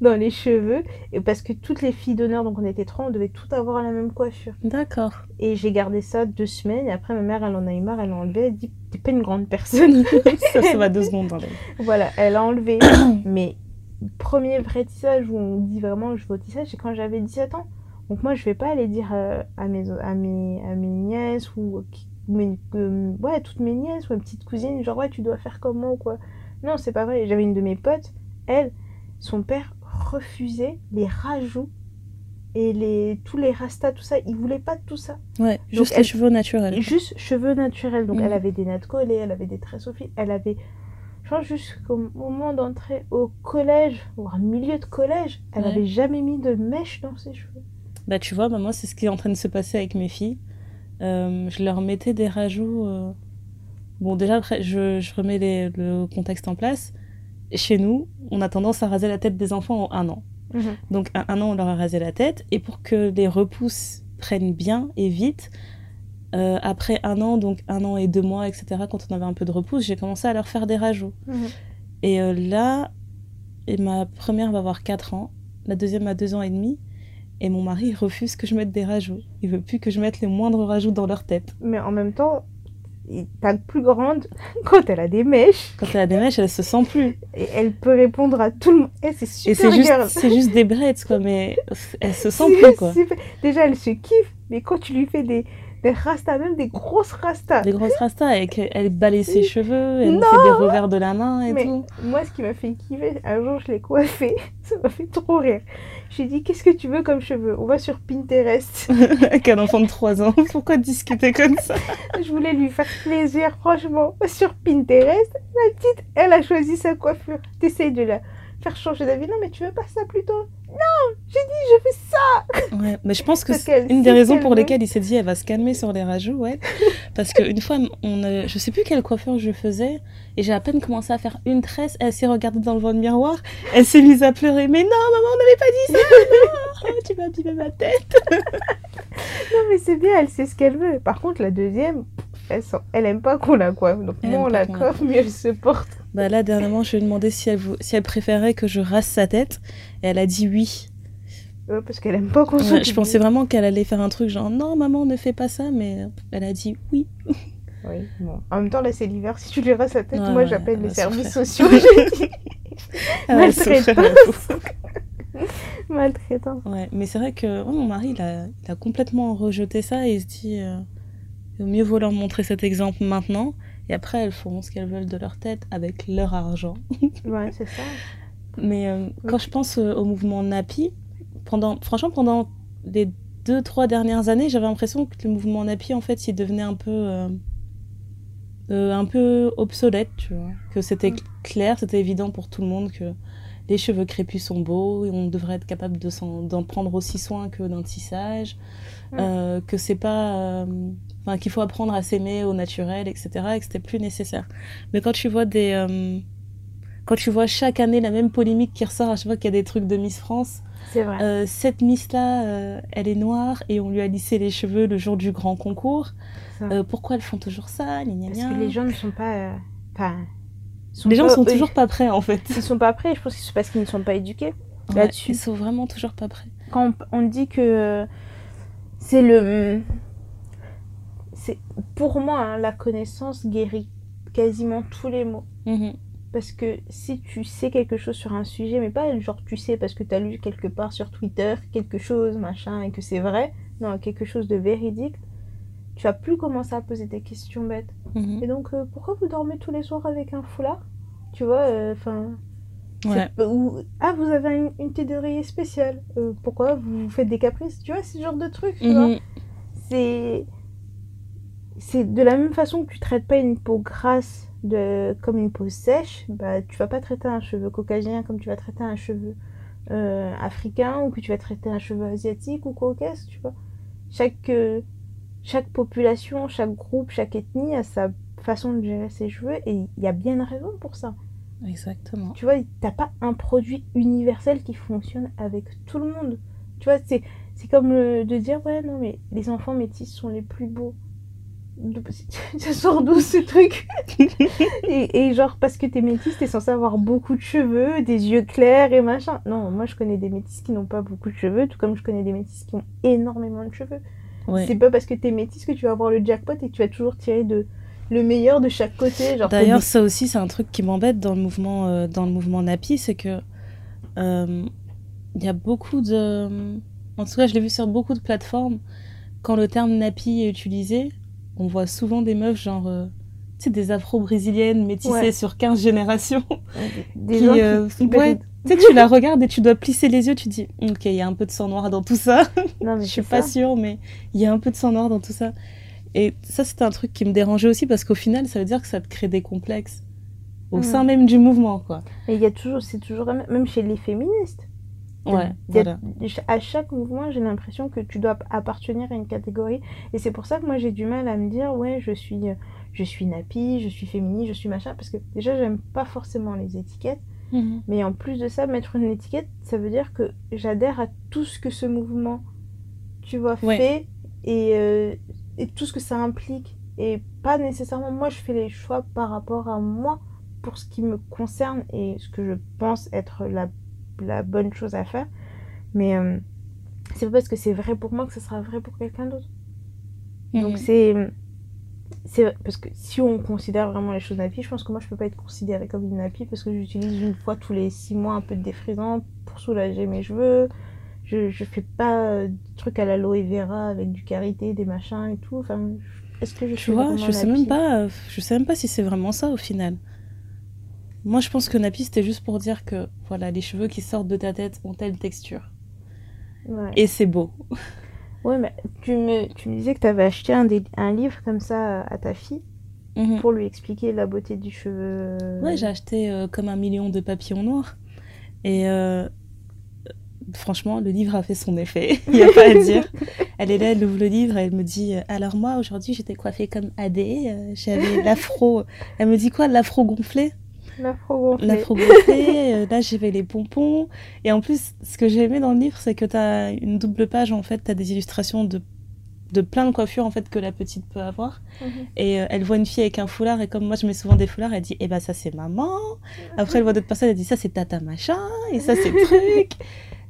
dans les cheveux, et parce que toutes les filles d'honneur, donc on était trois, on devait toutes avoir la même coiffure. D'accord. Et j'ai gardé ça deux semaines, et après ma mère, elle en a eu marre, elle l'a enlevé, elle dit, t'es pas une grande personne. ça, ça va deux secondes dans la vie. voilà, elle a enlevé. Mais premier vrai tissage où on dit vraiment je veux au tissage, c'est quand j'avais 17 ans. Donc moi, je vais pas aller dire euh, à, mes, à, mes, à mes nièces ou mes, euh, ouais, toutes mes nièces ou mes petites cousines, genre ouais, tu dois faire comme moi ou quoi. Non, c'est pas vrai. J'avais une de mes potes, elle, son père refusait les rajouts et les, tous les rastas, tout ça. Il voulait pas de tout ça. Ouais, juste elle- les cheveux naturels. Juste cheveux naturels. Donc Mhm. elle avait des nattes collées, elle avait des tresses au fil, elle avait. Jusqu'au moment d'entrer au collège, ou au milieu de collège, elle Ouais. avait jamais mis de mèche dans ses cheveux. Bah, tu vois, bah, moi, c'est ce qui est en train de se passer avec mes filles. Euh, je leur mettais des rajouts. euh, Bon, déjà, après, je, je remets les- le contexte en place. Chez nous, on a tendance à raser la tête des enfants en un an. Donc, à un an, on leur a rasé la tête. Et pour que les repousses prennent bien et vite, euh, après un an, donc un an et deux mois, etc., quand on avait un peu de repousse, j'ai commencé à leur faire des rajouts. Et euh, là, et ma première va avoir 4 ans, la deuxième a 2 ans et demi, et mon mari refuse que je mette des rajouts. Il veut plus que je mette les moindres rajouts dans leur tête. Mais en même temps, Et ta plus grande, quand elle a des mèches, Quand elle a des mèches, elle se sent plus. et elle peut répondre à tout le monde. C'est Et super c'est juste, girl. c'est juste des brettes, quoi, mais elle se sent plus, quoi. super. Déjà, elle se kiffe, mais quand tu lui fais des, des rastas, même des grosses rastas. Des grosses rastas, et qu'elle balaye ses cheveux, elle Non. fait des revers de la main et Mais tout. moi, ce qui m'a fait kiffer, un jour, je l'ai coiffée. Ça m'a fait trop rire. J'ai dit, qu'est-ce que tu veux comme cheveux? On va sur Pinterest. Avec un enfant de 3 ans. Pourquoi discuter comme ça? Je voulais lui faire plaisir, franchement. Sur Pinterest, la petite, elle a choisi sa coiffure. T'essayes de la faire changer d'avis. Non, mais tu veux pas ça plutôt? Non J'ai dit, je fais ça Ouais, mais je pense que c'est une des raisons pour lesquelles il s'est dit elle va se calmer sur les rajouts, ouais. Parce qu'une fois, on, a- je sais plus quelle coiffure je faisais, et j'ai à peine commencé à faire une tresse, elle s'est regardée dans le vent de miroir, elle s'est mise à pleurer. Mais non, maman, on n'avait pas dit ça non Tu m'as abîmé ma tête Non, mais c'est bien, elle sait ce qu'elle veut. Par contre, la deuxième, elle, sent- elle aime pas qu'on la coiffe. Donc, moins on la coiffe, mieux elle se porte. Bah là, dernièrement, je lui ai demandé si elle, vou- si elle préférait que je rase sa tête, et elle a dit oui. Ouais, parce qu'elle aime pas qu'on Ouais, je pensais vraiment qu'elle allait faire un truc genre non, maman, ne fais pas ça, mais elle a dit oui. Oui, bon. En même temps, là, c'est l'hiver. Si tu lui rases sa tête, Ouais, moi, j'appelle elle les services sociaux. Maltraitance. Maltraitant. Ouais, mais c'est vrai que mon mari, il a, il a complètement rejeté ça et il se dit euh, il vaut mieux vaut leur montrer cet exemple maintenant et après elles feront ce qu'elles veulent de leur tête avec leur argent. Ouais, c'est ça. Mais euh, quand je pense euh, au mouvement Napi, pendant, franchement, pendant les deux, trois dernières années, j'avais l'impression que le mouvement Napi, en fait, il devenait un peu, euh, un peu obsolète, tu vois. Que c'était Mm. clair, c'était évident pour tout le monde que les cheveux crépus sont beaux et on devrait être capable de d'en prendre aussi soin que d'un tissage. Mm. euh, que c'est pas. euh, qu'il faut apprendre à s'aimer au naturel, etc. et que c'était plus nécessaire. Mais quand tu vois des. euh, quand tu vois chaque année la même polémique qui ressort à chaque fois qu'il y a des trucs de Miss France, C'est vrai. euh, cette Miss-là, elle est noire et on lui a lissé les cheveux le jour du grand concours. Pourquoi elles font toujours ça Gna, gna, Parce gna. que les gens ne sont pas. sont Les gens pas- sont eux, toujours pas prêts en fait. Ils sont pas prêts, je pense que c'est parce qu'ils ne sont pas éduqués. Ouais, Là-dessus. ils sont vraiment toujours pas prêts. Quand on, on dit que c'est le. C'est pour moi hein, la connaissance guérit quasiment tous les mots. Mhm. Parce que si tu sais quelque chose sur un sujet, mais pas genre tu sais parce que tu as lu quelque part sur Twitter quelque chose, machin, et que c'est vrai, non, quelque chose de véridique, tu vas plus commencer à poser des questions bêtes. Mhm. Et donc, euh, pourquoi vous dormez tous les soirs avec un foulard? Tu vois, enfin. Ouais. ou ah, vous avez une, une tête d'oreiller spéciale. Euh, pourquoi vous faites des caprices Tu vois, ce genre de tu vois. Mhm. C'est. C'est de la même façon que tu traites pas une peau grasse de, comme une peau sèche, bah, tu vas pas traiter un cheveu caucasien comme tu vas traiter un cheveu euh, africain ou que tu vas traiter un cheveu asiatique ou caucase, tu vois. Chaque, euh, chaque population, chaque groupe, chaque ethnie a sa façon de gérer ses cheveux et il y a bien une raison pour ça. Exactement. Tu vois, t'as pas un produit universel qui fonctionne avec tout le monde. Tu vois, c'est, c'est comme le- de dire, ouais, non, mais les enfants métis sont les plus beaux. Ça sort d'où ce truc? Et, et genre, parce que t'es métisse, t'es censé avoir beaucoup de cheveux, des yeux clairs et machin. Non, moi je connais des métisses qui n'ont pas beaucoup de cheveux, tout comme je connais des métisses qui ont énormément de cheveux. Ouais. C'est pas parce que t'es métisse que tu vas avoir le jackpot et que tu vas toujours tirer de, le meilleur de chaque côté. D'ailleurs, ça aussi, c'est un truc qui m'embête dans le mouvement, euh, dans le mouvement Napi, c'est que euh, il y a beaucoup de, en tout cas, je l'ai vu sur beaucoup de plateformes. Quand le terme Napi est utilisé, on voit souvent des meufs genre, euh, tu sais, des afro-brésiliennes métissées Ouais. sur 15 générations. des qui, gens qui- euh, ouais, tu sais, tu la regardes et tu dois plisser les yeux, tu dis, ok, il y a un peu de sang noir dans tout ça. Non, mais Je suis pas ça. sûre, mais il y a un peu de sang noir dans tout ça. Et ça, c'était un truc qui me dérangeait aussi parce qu'au final, ça veut dire que ça te crée des complexes au Mhm. sein même du mouvement, quoi. Mais il y a toujours, c'est toujours, même- chez les féministes. Ouais, Il y a- voilà. À chaque mouvement, j'ai l'impression que tu dois appartenir à une catégorie. Et c'est pour ça que moi, j'ai du mal à me dire, ouais, je suis, je suis nappy, je suis féministe, je suis machin. Parce que déjà, j'aime pas forcément les étiquettes. Mhm. Mais en plus de ça, mettre une étiquette, ça veut dire que j'adhère à tout ce que ce mouvement, tu vois, Ouais. fait et, euh, et tout ce que ça implique. Et pas nécessairement, moi, je fais les choix par rapport à moi pour ce qui me concerne et ce que je pense être la, la bonne chose à faire. Mais euh, c'est pas parce que c'est vrai pour moi que ce sera vrai pour quelqu'un d'autre. Donc c'est c'est parce que si on considère vraiment les choses nappy, je pense que moi je peux pas être considérée comme une nappy parce que j'utilise une fois tous les six mois un peu de défrisant pour soulager mes cheveux. Je, je fais pas euh, des trucs à l'aloe vera avec du karité, des machins et tout. Enfin, est-ce que je Tu suis vois, je sais même pas, euh, je sais même pas si c'est vraiment ça au final. Moi, je pense que nappy c'était juste pour dire que voilà, les cheveux qui sortent de ta tête ont telle texture Ouais. et c'est beau. Ouais, mais tu me, tu me disais que tu avais acheté un, des- un livre comme ça à ta fille Mhm. pour lui expliquer la beauté du cheveu. Ouais, j'ai acheté euh, comme un million de papillons noirs. Et euh, franchement, le livre a fait son effet. Il n'y a pas à dire. Elle est là, elle ouvre le livre et elle me dit euh, Alors, moi, aujourd'hui, j'étais coiffée comme Adé. euh, J'avais l'afro. Elle me dit quoi L'afro gonflé? L'afro gonflé. L'afro gonflé. euh, là, j'avais les pompons. Et en plus, ce que j'ai aimé dans le livre, c'est que tu as une double page. En fait, tu as des illustrations de, de plein de coiffures en fait, que la petite peut avoir. Mhm. Et euh, elle voit une fille avec un foulard, et comme moi je mets souvent des foulards, elle dit Eh ben ça c'est maman. Après elle voit d'autres personnes, elle dit Ça c'est tata machin, et ça c'est truc.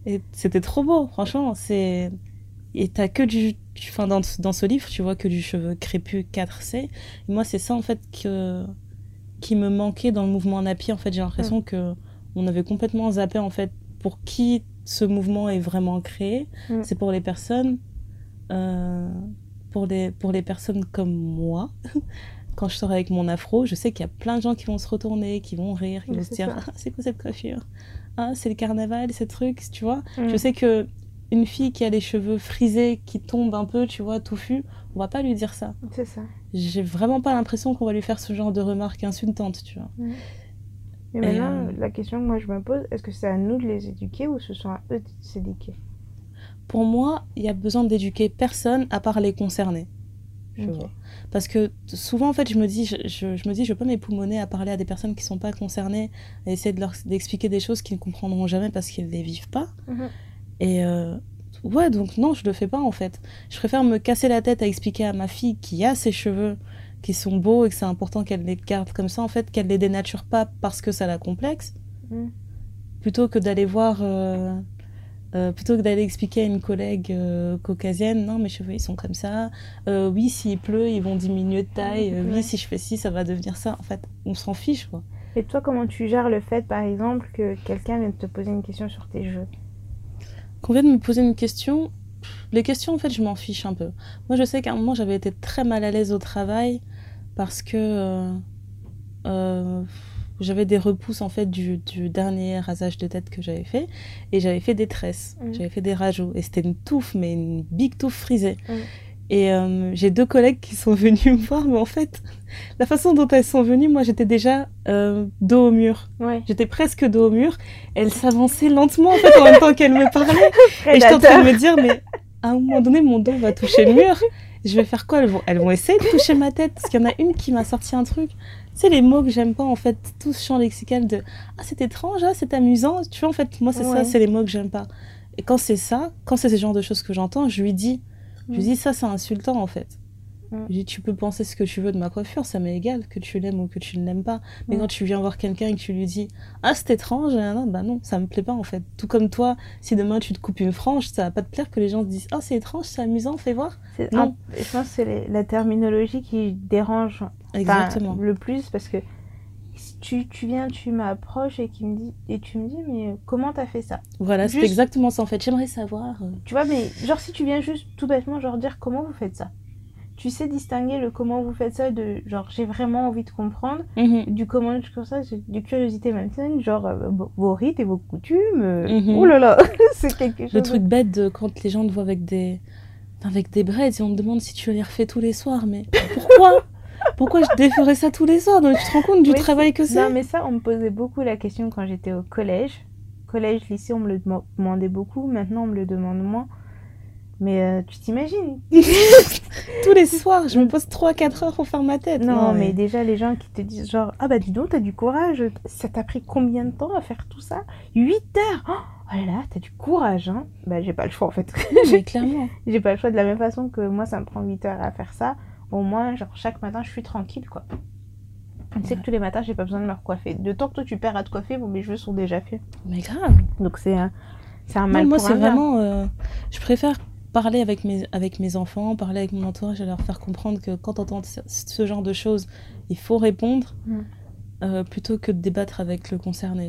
Et c'était trop beau, franchement. c'est Et t'as que du. Enfin, dans, dans ce livre, tu vois que du cheveu crépus 4C. Et moi, c'est ça en fait que... qui me manquait dans le mouvement Napi. En fait, j'ai l'impression que on avait complètement zappé en fait pour qui ce mouvement est vraiment créé. Mm. C'est pour les personnes. euh, pour les, pour les personnes comme moi, quand je sors avec mon afro, je sais qu'il y a plein de gens qui vont se retourner, qui vont rire, qui Oui, vont se dire. Ah, c'est quoi cette coiffure? Ah, c'est le carnaval, ces trucs, tu vois. Mm. Je sais que une fille qui a les cheveux frisés, qui tombent un peu, tu vois, touffus, on va pas lui dire ça. C'est ça. J'ai vraiment pas l'impression qu'on va lui faire ce genre de remarques insultantes, tu vois. Mais Et, maintenant, euh, la question que moi je me pose, est-ce que c'est à nous de les éduquer ou ce sont à eux de s'éduquer? Pour moi, il y a besoin d'éduquer personne à part les concernés. Je Ok. vois. Parce que souvent, en fait, je me dis, je, je, je me dis, je veux pas m'époumoner à parler à des personnes qui sont pas concernées, à essayer de leur d'expliquer des choses qu'ils ne comprendront jamais parce qu'ils les vivent pas. Mhm. Et euh, ouais, donc non, je le fais pas en fait. Je préfère me casser la tête à expliquer à ma fille qui a ses cheveux, qui sont beaux et que c'est important qu'elle les garde comme ça, en fait, qu'elle les dénature pas parce que ça la complexe, Mhm. plutôt que d'aller voir. euh, euh, plutôt que d'aller expliquer à une collègue euh, caucasienne, non, mes cheveux ils sont comme ça. Euh, oui, s'il pleut, ils vont diminuer de taille. Ouais. Oui, si je fais ci, ça va devenir ça. En fait, on s'en fiche, quoi. Et toi, comment tu gères le fait, par exemple, que quelqu'un vienne te poser une question sur tes cheveux Qu'on vienne me poser une question, les questions, en fait, je m'en fiche un peu. Moi, je sais qu'à un moment, j'avais été très mal à l'aise au travail parce que j'avais des repousses, en fait, du, du dernier rasage de tête que j'avais fait. Et j'avais fait des tresses, Mhm. j'avais fait des rajouts. Et c'était une touffe, mais une big touffe frisée. Mhm. Et euh, j'ai deux collègues qui sont venus me voir, mais en fait, la façon dont elles sont venues, moi, j'étais déjà euh, dos au mur. Ouais. J'étais presque dos au mur. Elles s'avançaient lentement, en fait, en même temps qu'elles me parlaient. Et j'étais en train de me dire, mais à un moment donné, mon dos va toucher le mur. Je vais faire quoi? Elles vont, elles vont essayer de toucher ma tête. Parce qu'il y en a une qui m'a sorti un truc. C'est les mots que j'aime pas, en fait. Tout ce champ lexical de Ah, c'est étrange, ah, c'est amusant. Tu vois, en fait, moi, c'est Ouais. ça, c'est les mots que j'aime pas. Et quand c'est ça, quand c'est ce genre de choses que j'entends, je lui dis Je lui Mm. dis, ça, c'est insultant, en fait. Mm. Dis, tu peux penser ce que tu veux de ma coiffure, ça m'est égal, que tu l'aimes ou que tu ne l'aimes pas. Mais Mm. quand tu viens voir quelqu'un et que tu lui dis, ah, c'est étrange, non, bah non, ça me plaît pas, en fait. Tout comme toi, si demain tu te coupes une frange, ça va pas te plaire que les gens te disent, ah, c'est étrange, c'est amusant, fais voir. Non. Je pense que c'est la terminologie qui dérange Exactement. le plus parce que si tu, tu viens, tu m'approches et, qui me dis, et tu me dis, mais comment t'as fait ça? Voilà, c'est exactement ça, en fait. J'aimerais savoir. Tu vois, mais genre si tu viens juste tout bêtement, genre dire comment vous faites ça? Tu sais distinguer le comment vous faites ça de genre j'ai vraiment envie de comprendre mhm. du comment je comme ça c'est de curiosité malsaine genre euh, vos- rites et vos coutumes euh, Mhm. oh là là c'est quelque chose Le truc bête de quand les gens te voient avec des, avec des braids et on me demande si tu les refais tous les soirs, mais pourquoi? Pourquoi je déferais ça tous les soirs? Donc tu te rends compte du Oui, travail que c'est? non mais ça on me posait beaucoup la question quand j'étais au collège. Collège lycée on me le dem- demandait beaucoup. Maintenant on me le demande moins mais euh, tu t'imagines Tous les soirs, je me pose 3-4 heures pour faire ma tête. non, mais... déjà les gens qui te disent genre ah bah dis donc t'as du courage. Ça t'a pris combien de temps à faire tout ça? 8 heures! Oh oh là là t'as du courage hein. Bah j'ai pas le choix en fait. Mais clairement. j'ai pas le choix de la même façon que moi ça me prend 8 heures à faire ça. Au moins genre chaque matin je suis tranquille quoi. Tu sais que tous les matins j'ai pas besoin de me recoiffer. De temps que toi tu perds à te coiffer bon mes cheveux sont déjà faits. Mais grave. donc c'est un c'est un Non, mal moi, pour c'est vraiment. euh, je préfère parler avec mes, avec mes enfants, parler avec mon entourage et leur faire comprendre que quand on entend ce, genre de choses, il faut répondre Mm. euh, plutôt que de débattre avec le concerné.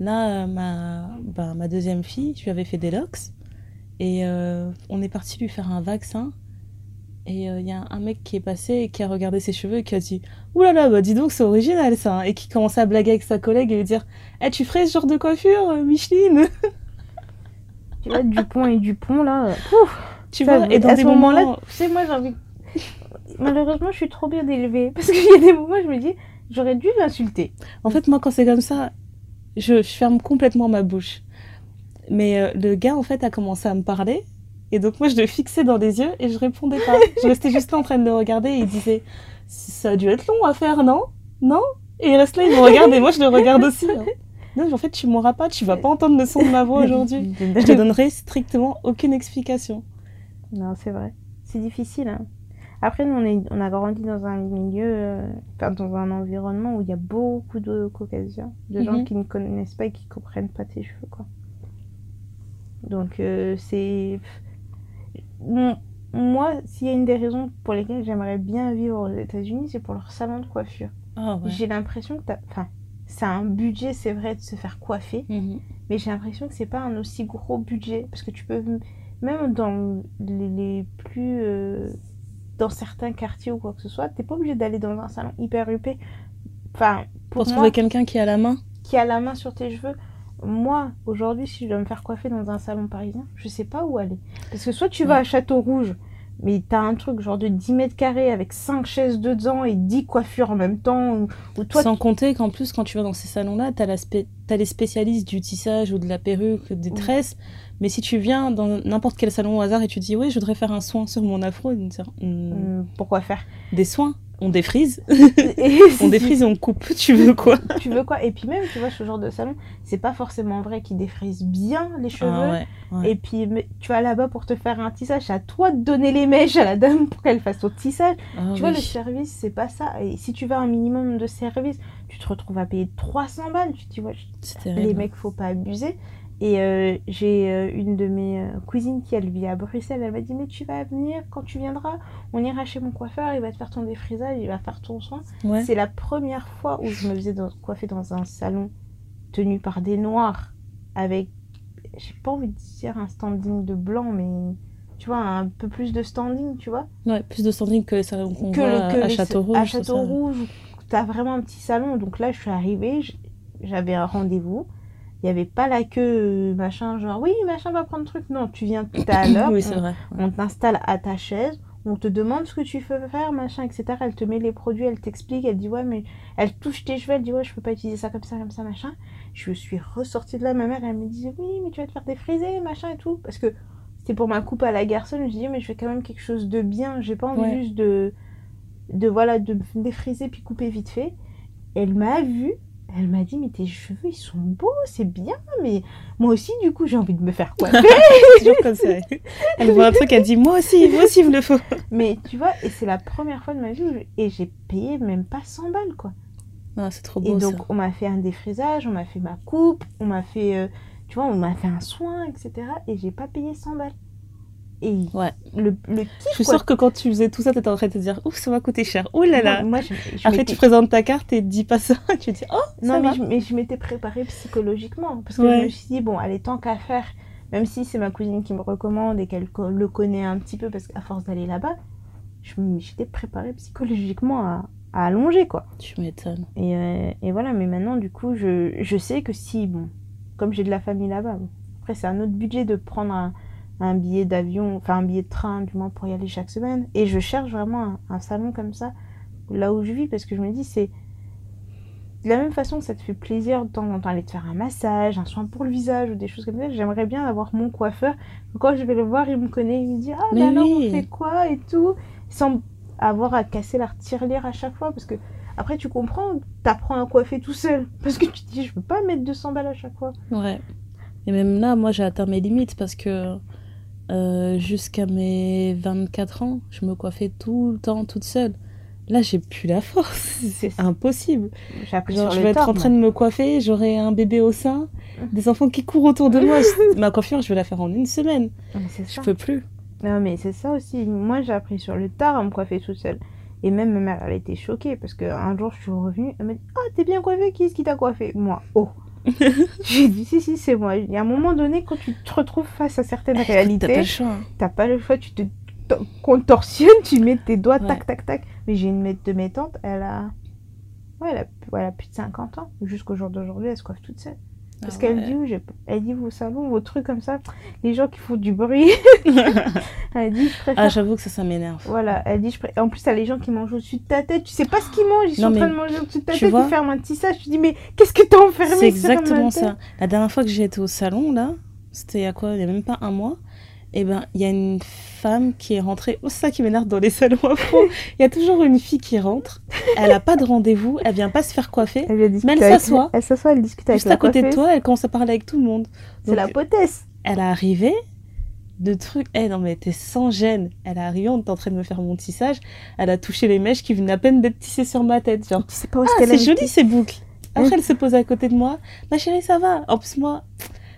Là, euh, ma, bah, ma deuxième fille, je lui avais fait des locks et euh, on est parti lui faire un vaccin. Et il y a un mec qui est passé et qui a regardé ses cheveux et qui a dit Ouh là là, bah dis donc, c'est original ça. Et qui commençait à blaguer avec sa collègue et lui dire Eh, tu ferais ce genre de coiffure, Micheline? Tu vois, Dupont et Dupont, là. euh, pouf, Tu ça, vois Et dans à des ce moments moment-là, tu sais, moi, j'ai envie. Malheureusement, je suis trop bien élevée. Parce qu'il y a des moments, je me dis, j'aurais dû l'insulter. En fait, moi, quand c'est comme ça, je, je ferme complètement ma bouche. Mais euh, le gars, en fait, a commencé à me parler. Et donc, moi, je le fixais dans les yeux et je répondais pas. je restais juste là en train de le regarder et il disait Ça a dû être long à faire, non? Non? Et il reste là, il me regarde et moi, je le regarde aussi. hein. Non, en fait, tu m'auras pas, tu vas pas entendre le son de ma voix aujourd'hui. Je te donnerai strictement aucune explication. Non, c'est vrai. C'est difficile. hein. Après, nous, on, est, on a grandi dans un milieu, euh, enfin, dans un environnement où il y a beaucoup de caucasiens, de gens Mhm. qui ne connaissent pas et qui comprennent pas tes cheveux, quoi. Donc, euh, c'est. Moi, s'il y a une des raisons pour lesquelles j'aimerais bien vivre aux États-Unis, c'est pour leur salon de coiffure. Ah ouais. J'ai l'impression que t'as. Enfin, c'est un budget, c'est vrai, de se faire coiffer. Mhm. Mais j'ai l'impression que c'est pas un aussi gros budget. Parce que tu peux, même dans les, les plus. euh, dans certains quartiers ou quoi que ce soit, t'es pas obligé d'aller dans un salon hyper huppé. Enfin, Pour pour, moi, trouver quelqu'un qui a la main. qui a la main sur tes cheveux, moi, aujourd'hui, si je dois me faire coiffer dans un salon parisien, je sais pas où aller. Parce que soit tu vas à Château Rouge, mais t'as un truc genre de 10 mètres carrés avec 5 chaises dedans et 10 coiffures en même temps, ou, ou toi, Sans compter qu'en plus, quand tu vas dans ces salons-là, t'as les spécialistes du tissage ou de la perruque, des Oui. tresses. Mais si tu viens dans n'importe quel salon au hasard et tu dis, oui, je voudrais faire un soin sur mon afro, Hmm, hum, pourquoi faire? des soins, on défrise, Et on défrise et on coupe, tu veux quoi? Tu veux quoi? Et puis même, tu vois, ce genre de salon, c'est pas forcément vrai qu'ils défrisent bien les cheveux. Ah ouais, ouais. Et puis, mais tu vas là-bas pour te faire un tissage, c'est à toi de donner les mèches à la dame pour qu'elle fasse ton tissage. Ah tu vois, le service, c'est pas ça. Et si tu veux un minimum de service, tu te retrouves à payer 300 balles. Tu te dis, ouais, les mecs, faut pas abuser. Et euh, j'ai euh, une de mes euh, cousines qui, elle vit à Bruxelles. Elle m'a dit, mais tu vas venir quand tu viendras. On ira chez mon coiffeur, il va te faire ton défrisage, il va faire ton soin. Ouais. C'est la première fois où je me faisais dans- coiffer dans un salon tenu par des noirs avec, j'ai pas envie de dire un standing de blanc, mais tu vois, un peu plus de standing, tu vois. Ouais, plus de standing que salons qu'on Que voit que à les- Château Rouge. À tout Château ça. Rouge, où t'as vraiment un petit salon. Donc là, je suis arrivée, j'avais un rendez-vous. Il n'y avait pas la queue, euh, machin, genre oui, machin va prendre truc. Non, tu viens tout à l'heure. Oui, on- t'installe à ta chaise, on te demande ce que tu veux faire, machin, etc. Elle te met les produits, elle t'explique, elle dit ouais, mais elle touche tes cheveux, elle dit ouais, je peux pas utiliser ça comme ça, comme ça, machin. Je suis ressortie de là, ma mère, elle me disait oui, mais tu vas te faire défriser, machin et tout. Parce que c'était pour ma coupe à la garçonne, je me dis mais je fais quand même quelque chose de bien, j'ai pas envie Ouais. juste de, de, voilà, de me défriser puis couper vite fait. Elle m'a vue. Elle m'a dit, mais tes cheveux, ils sont beaux, c'est bien, mais moi aussi, du coup, j'ai envie de me faire coiffer. C'est toujours comme ça. Elle voit un truc, elle dit Moi aussi, moi aussi, il me le faut. Mais tu vois, et c'est la première fois de ma vie où je- et j'ai payé même pas 100 balles quoi. Ah, c'est trop Et beau donc ça. on m'a fait un défrisage, on m'a fait ma coupe, on m'a fait, euh, tu vois, on m'a fait un soin, etc. Et j'ai pas payé 100 balles. Et Ouais. le, le kiff Je suis quoi. sûre que quand tu faisais tout ça, t'étais en train de te dire Ouf, ça va coûter cher. Oh là là. Moi, moi, je, je Après, tu présentes ta carte et dis pas ça. Tu dis Oh, Non, ça mais va. je, mais je m'étais préparée psychologiquement. Parce que Ouais. je me suis dit, bon, allez, tant qu'à faire, même si c'est ma cousine qui me recommande et qu'elle le connaît un petit peu, parce qu'à force d'aller là-bas, j'étais préparée psychologiquement à, à allonger, quoi. Tu m'étonnes. Et, euh, et voilà, mais maintenant, du coup, je, je sais que si, bon, comme j'ai de la famille là-bas, bon, après, c'est un autre budget de prendre un, un billet d'avion, enfin un billet de train, du moins, pour y aller chaque semaine. Et je cherche vraiment un, un salon comme ça, là où je vis, parce que je me dis, c'est. De la même façon que ça te fait plaisir de temps en temps aller te faire un massage, un soin pour le visage ou des choses comme ça, j'aimerais bien avoir mon coiffeur. Quand je vais le voir, il me connaît, il me dit Ah, Mais bah alors on fait quoi et tout, sans avoir à casser la tirelire à chaque fois, parce que après, tu comprends, t'apprends à coiffer tout seul. Parce que tu te dis, je peux pas mettre 200 balles à chaque fois. Ouais. Et même là, moi, j'ai atteint mes limites parce que euh, jusqu'à mes 24 ans, je me coiffais tout le temps toute seule. Là, j'ai plus la force. C'est impossible. Genre, je vais être en train de me coiffer, j'aurai un bébé au sein, des enfants qui courent autour de moi. Ma coiffure, je vais la faire en une semaine. c'est Je peux plus. Non, mais c'est ça aussi. Moi, j'ai appris sur le tard à me coiffer toute seule. Et même ma mère, elle était choquée parce qu'un jour, je suis revenue, elle m'a dit Ah, t'es bien coiffée, qui est-ce qui t'a coiffée? Moi, oh J'ai dit Si, si, c'est moi. Il y a un moment donné, quand tu te retrouves face à certaines T'as pas le réalités, choix. hein. t'as pas le choix, tu te to- contorsionnes, tu mets tes doigts, Ouais. tac, tac, tac. Mais j'ai une de mes tantes, elle a. Ouais, elle a, elle a plus de 50 ans. Jusqu'au jour d'aujourd'hui, elle se coiffe toute seule. Parce Ah qu'elle ouais. dit, où j'ai- elle dit, vos salons, vos trucs comme ça, les gens qui font du bruit. elle dit, je préfère Ah, j'avoue que ça, ça m'énerve. voilà, elle dit, je pré- en plus, t'as les gens qui mangent au-dessus de ta tête. Tu sais pas ce qu'ils mangent, ils Non, sont en train de manger au-dessus de ta tête, vois ils ferment un tissage. Tu dis, mais qu'est-ce que t'as enfermé C'est exactement ça. La dernière fois que j'ai été au salon, là, c'était il y a quoi Il y a même pas un mois. Et ben, il y a une femme qui est rentrée. Oh, ça qui m'énerve dans les salons afro. Il y a toujours une fille qui rentre. Elle a pas de rendez-vous. Elle vient pas se faire coiffer. Elle vient discuter elle s'assoit. Elle s'assoit, elle discute avec Juste à côté de toi, elle commence à parler avec tout le monde. C'est la potesse. Elle est arrivée de trucs. Eh non, mais t'es sans gêne. Elle est arrivée, on était en train de me faire mon tissage. Elle a touché les mèches qui venaient à peine d'être tissées sur ma tête. Genre, Tu sais pas où ah, c'est joli ces boucles. Après, elle se pose à côté de moi. Ma chérie, ça va. En plus, moi,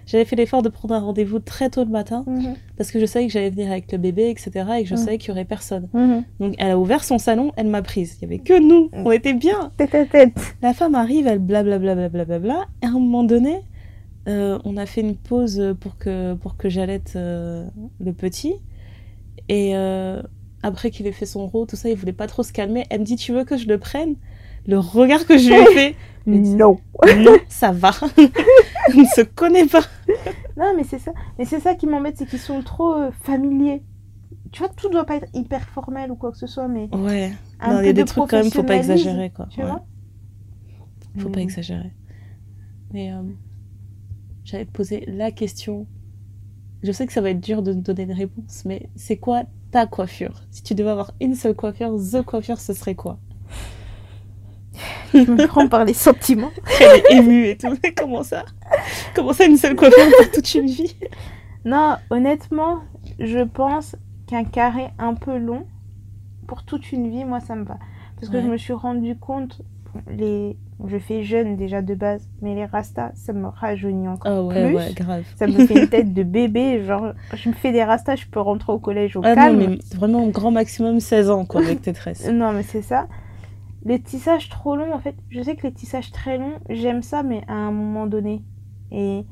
j'avais fait l'effort de prendre un rendez-vous très tôt le matin Mhm, parce que je savais que j'allais venir avec le bébé, etc. et que je Mm. savais qu'il y aurait personne. mhm. Donc, elle a ouvert son salon, elle m'a prise. Il y avait que nous. On était bien. Tête à tête. La femme arrive, elle blablabla, blablabla. Et à un moment donné, euh, on a fait une pause pour que, pour que j'allaite euh, le petit. Et euh, après qu'il ait fait son rôle, tout ça, il voulait pas trop se calmer. Elle me dit, tu veux que je le prenne? Le regard que je lui ai fait, Mais Non. non, ça va. on ne se connaît pas. Non, mais c'est ça. Mais c'est ça qui m'embête, c'est qu'ils sont trop euh, familiers. Tu vois, tout doit pas être hyper formel ou quoi que ce soit, mais Ouais. un Non, peu il y a des de trucs quand même, faut pas exagérer, quoi. Tu Ouais. vois Faut pas exagérer. Mais euh, j'allais te poser la question. Je sais que ça va être dur de donner une réponse, mais c'est quoi ta coiffure? Si tu devais avoir une seule coiffure, the coiffure, ce serait quoi? Je me prends par les sentiments. Elle est émue et tout. Mais comment ça? Comment ça, une seule coiffure pour toute une vie? Non, honnêtement, je pense qu'un carré un peu long, pour toute une vie, moi, ça me va. Parce que je me suis rendu compte, les... je fais jeune déjà de base, mais les rastas, ça me rajeunit encore Ah ouais, plus. ouais, grave. Ça me fait une tête de bébé, genre, je me fais des rastas, je peux rentrer au collège au Ah calme. non, mais vraiment au grand maximum 16 ans, quoi, avec tes tresses. Non, mais c'est ça. Les tissages trop longs, en fait, je sais que les tissages très longs, j'aime ça, mais à un moment donné. Et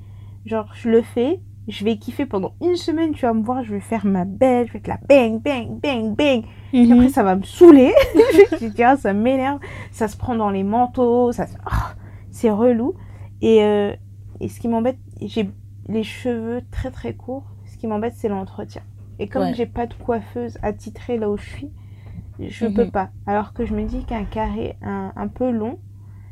genre, je le fais, je vais kiffer pendant une semaine, tu vas me voir, je vais faire ma belle, je vais être là, bang, bang, bang, bang. Puis Mhm. après, ça va me saouler. je dis, ah, ça m'énerve. Ça se prend dans les manteaux, ça se- ah, c'est relou. Et, euh, et ce qui m'embête, j'ai les cheveux très très courts. Ce qui m'embête, c'est l'entretien. Et comme Ouais. j'ai pas de coiffeuse attitrée là où je suis, je Mhm. peux pas. Alors que je me dis qu'un carré un, un peu long,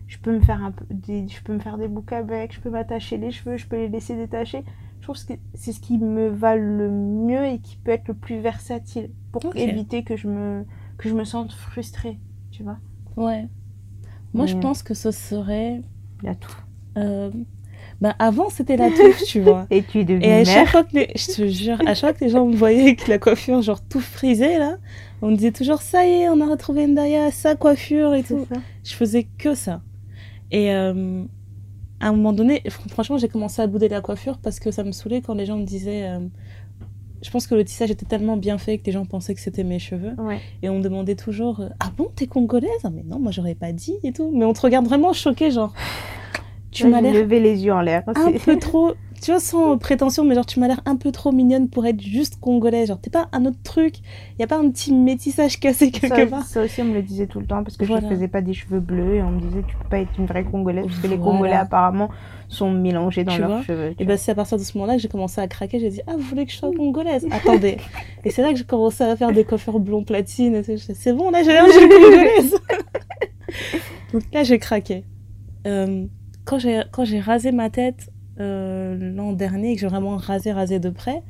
je peux me faire un peu des, je peux me faire des boucles avec, je peux m'attacher les cheveux, je peux les laisser détacher. Je trouve que c'est ce qui me va le mieux et qui peut être le plus versatile pour éviter que je me que je me sente frustrée, tu vois. Ouais. Moi, je Mm. pense que ce serait. Il y a tout. euh, Ben, avant, c'était la touffe, tu vois. Et tu es devenue Et à chaque mère. fois que les... je te jure, à chaque fois que les gens me voyaient avec la coiffure genre tout frisée là, on me disait toujours ça y est, on a retrouvé Ndaya, sa coiffure et tout. Ça. Je faisais que ça. Et euh, à un moment donné, fr- franchement, j'ai commencé à bouder la coiffure parce que ça me saoulait quand les gens me disaient. euh, Je pense que le tissage était tellement bien fait que les gens pensaient que c'était mes cheveux. Ouais. Et on me demandait toujours Ah bon, t'es congolaise? Ah, Mais non, moi j'aurais pas dit et tout. Mais on te regarde vraiment choqué, genre. Tu m'as l'air levé les yeux en l'air. un peu trop, tu vois, sans prétention, mais genre tu m'as l'air un peu trop mignonne pour être juste congolaise. Genre t'es pas un autre truc, y a pas un petit métissage cassé quelque ça, part. ça aussi, on me le disait tout le temps parce que Voilà. je faisais pas des cheveux bleus et on me disait tu peux pas être une vraie congolaise parce que les Voilà. Congolais apparemment sont mélangés dans Tu leurs vois cheveux. Et ben c'est à partir de ce moment-là que j'ai commencé à craquer. J'ai dit ah vous voulez que je sois congolaise? Attendez. Et c'est là que j'ai commencé à faire des coiffures blond platine. C'est bon là j'ai l'air congolaise. Donc là j'ai craqué. Euh, quand j'ai rasé ma tête euh, l'an dernier et que j'ai vraiment rasé rasé de près,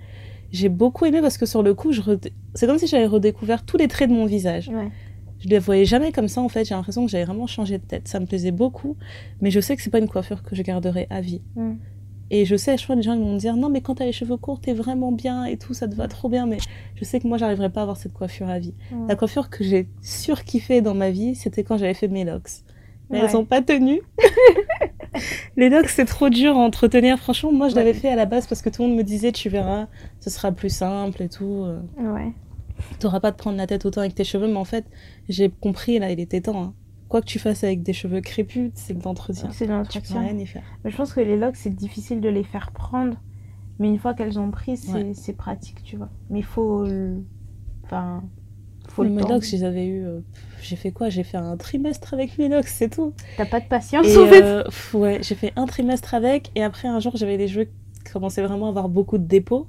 j'ai beaucoup aimé parce que sur le coup je redé- c'est comme si j'avais redécouvert tous les traits de mon visage. Ouais. Je ne les voyais jamais comme ça en fait. J'ai l'impression que j'avais vraiment changé de tête. Ça me plaisait beaucoup, mais je sais que c'est pas une coiffure que je garderai à vie. Mm. Et je sais, je crois que les gens ils vont me dire non, mais quand t'as les cheveux courts, t'es vraiment bien et tout, ça te va trop bien. Mais je sais que moi, j'arriverai pas à avoir cette coiffure à vie. Ouais. La coiffure que j'ai surkiffée dans ma vie, c'était quand j'avais fait mes locks. Mais Ouais. elles ont pas tenu. les locks, c'est trop dur à entretenir. Franchement, moi, je l'avais fait à la base parce que tout le monde me disait, tu verras, ce sera plus simple et tout. euh, Ouais. T'auras pas te prendre la tête autant avec tes cheveux. Mais en fait, j'ai compris, là, il était temps. hein. Quoi que tu fasses avec des cheveux crépus, c'est de l'entretien. C'est de Tu peux l'entretien. rien y faire. Mais je pense que les locks, c'est difficile de les faire prendre. Mais une fois qu'elles ont pris, c'est Ouais. c'est pratique, tu vois. Mais il faut. le- Enfin. Faut le mes temps. locks, je les avais eu. euh, J'ai fait quoi? J'ai fait un trimestre avec mes locks, c'est tout. T'as pas de patience, Et en fait. euh, pff, ouais, j'ai fait un trimestre avec, et après un jour j'avais les cheveux qui commençaient vraiment à avoir beaucoup de dépôts.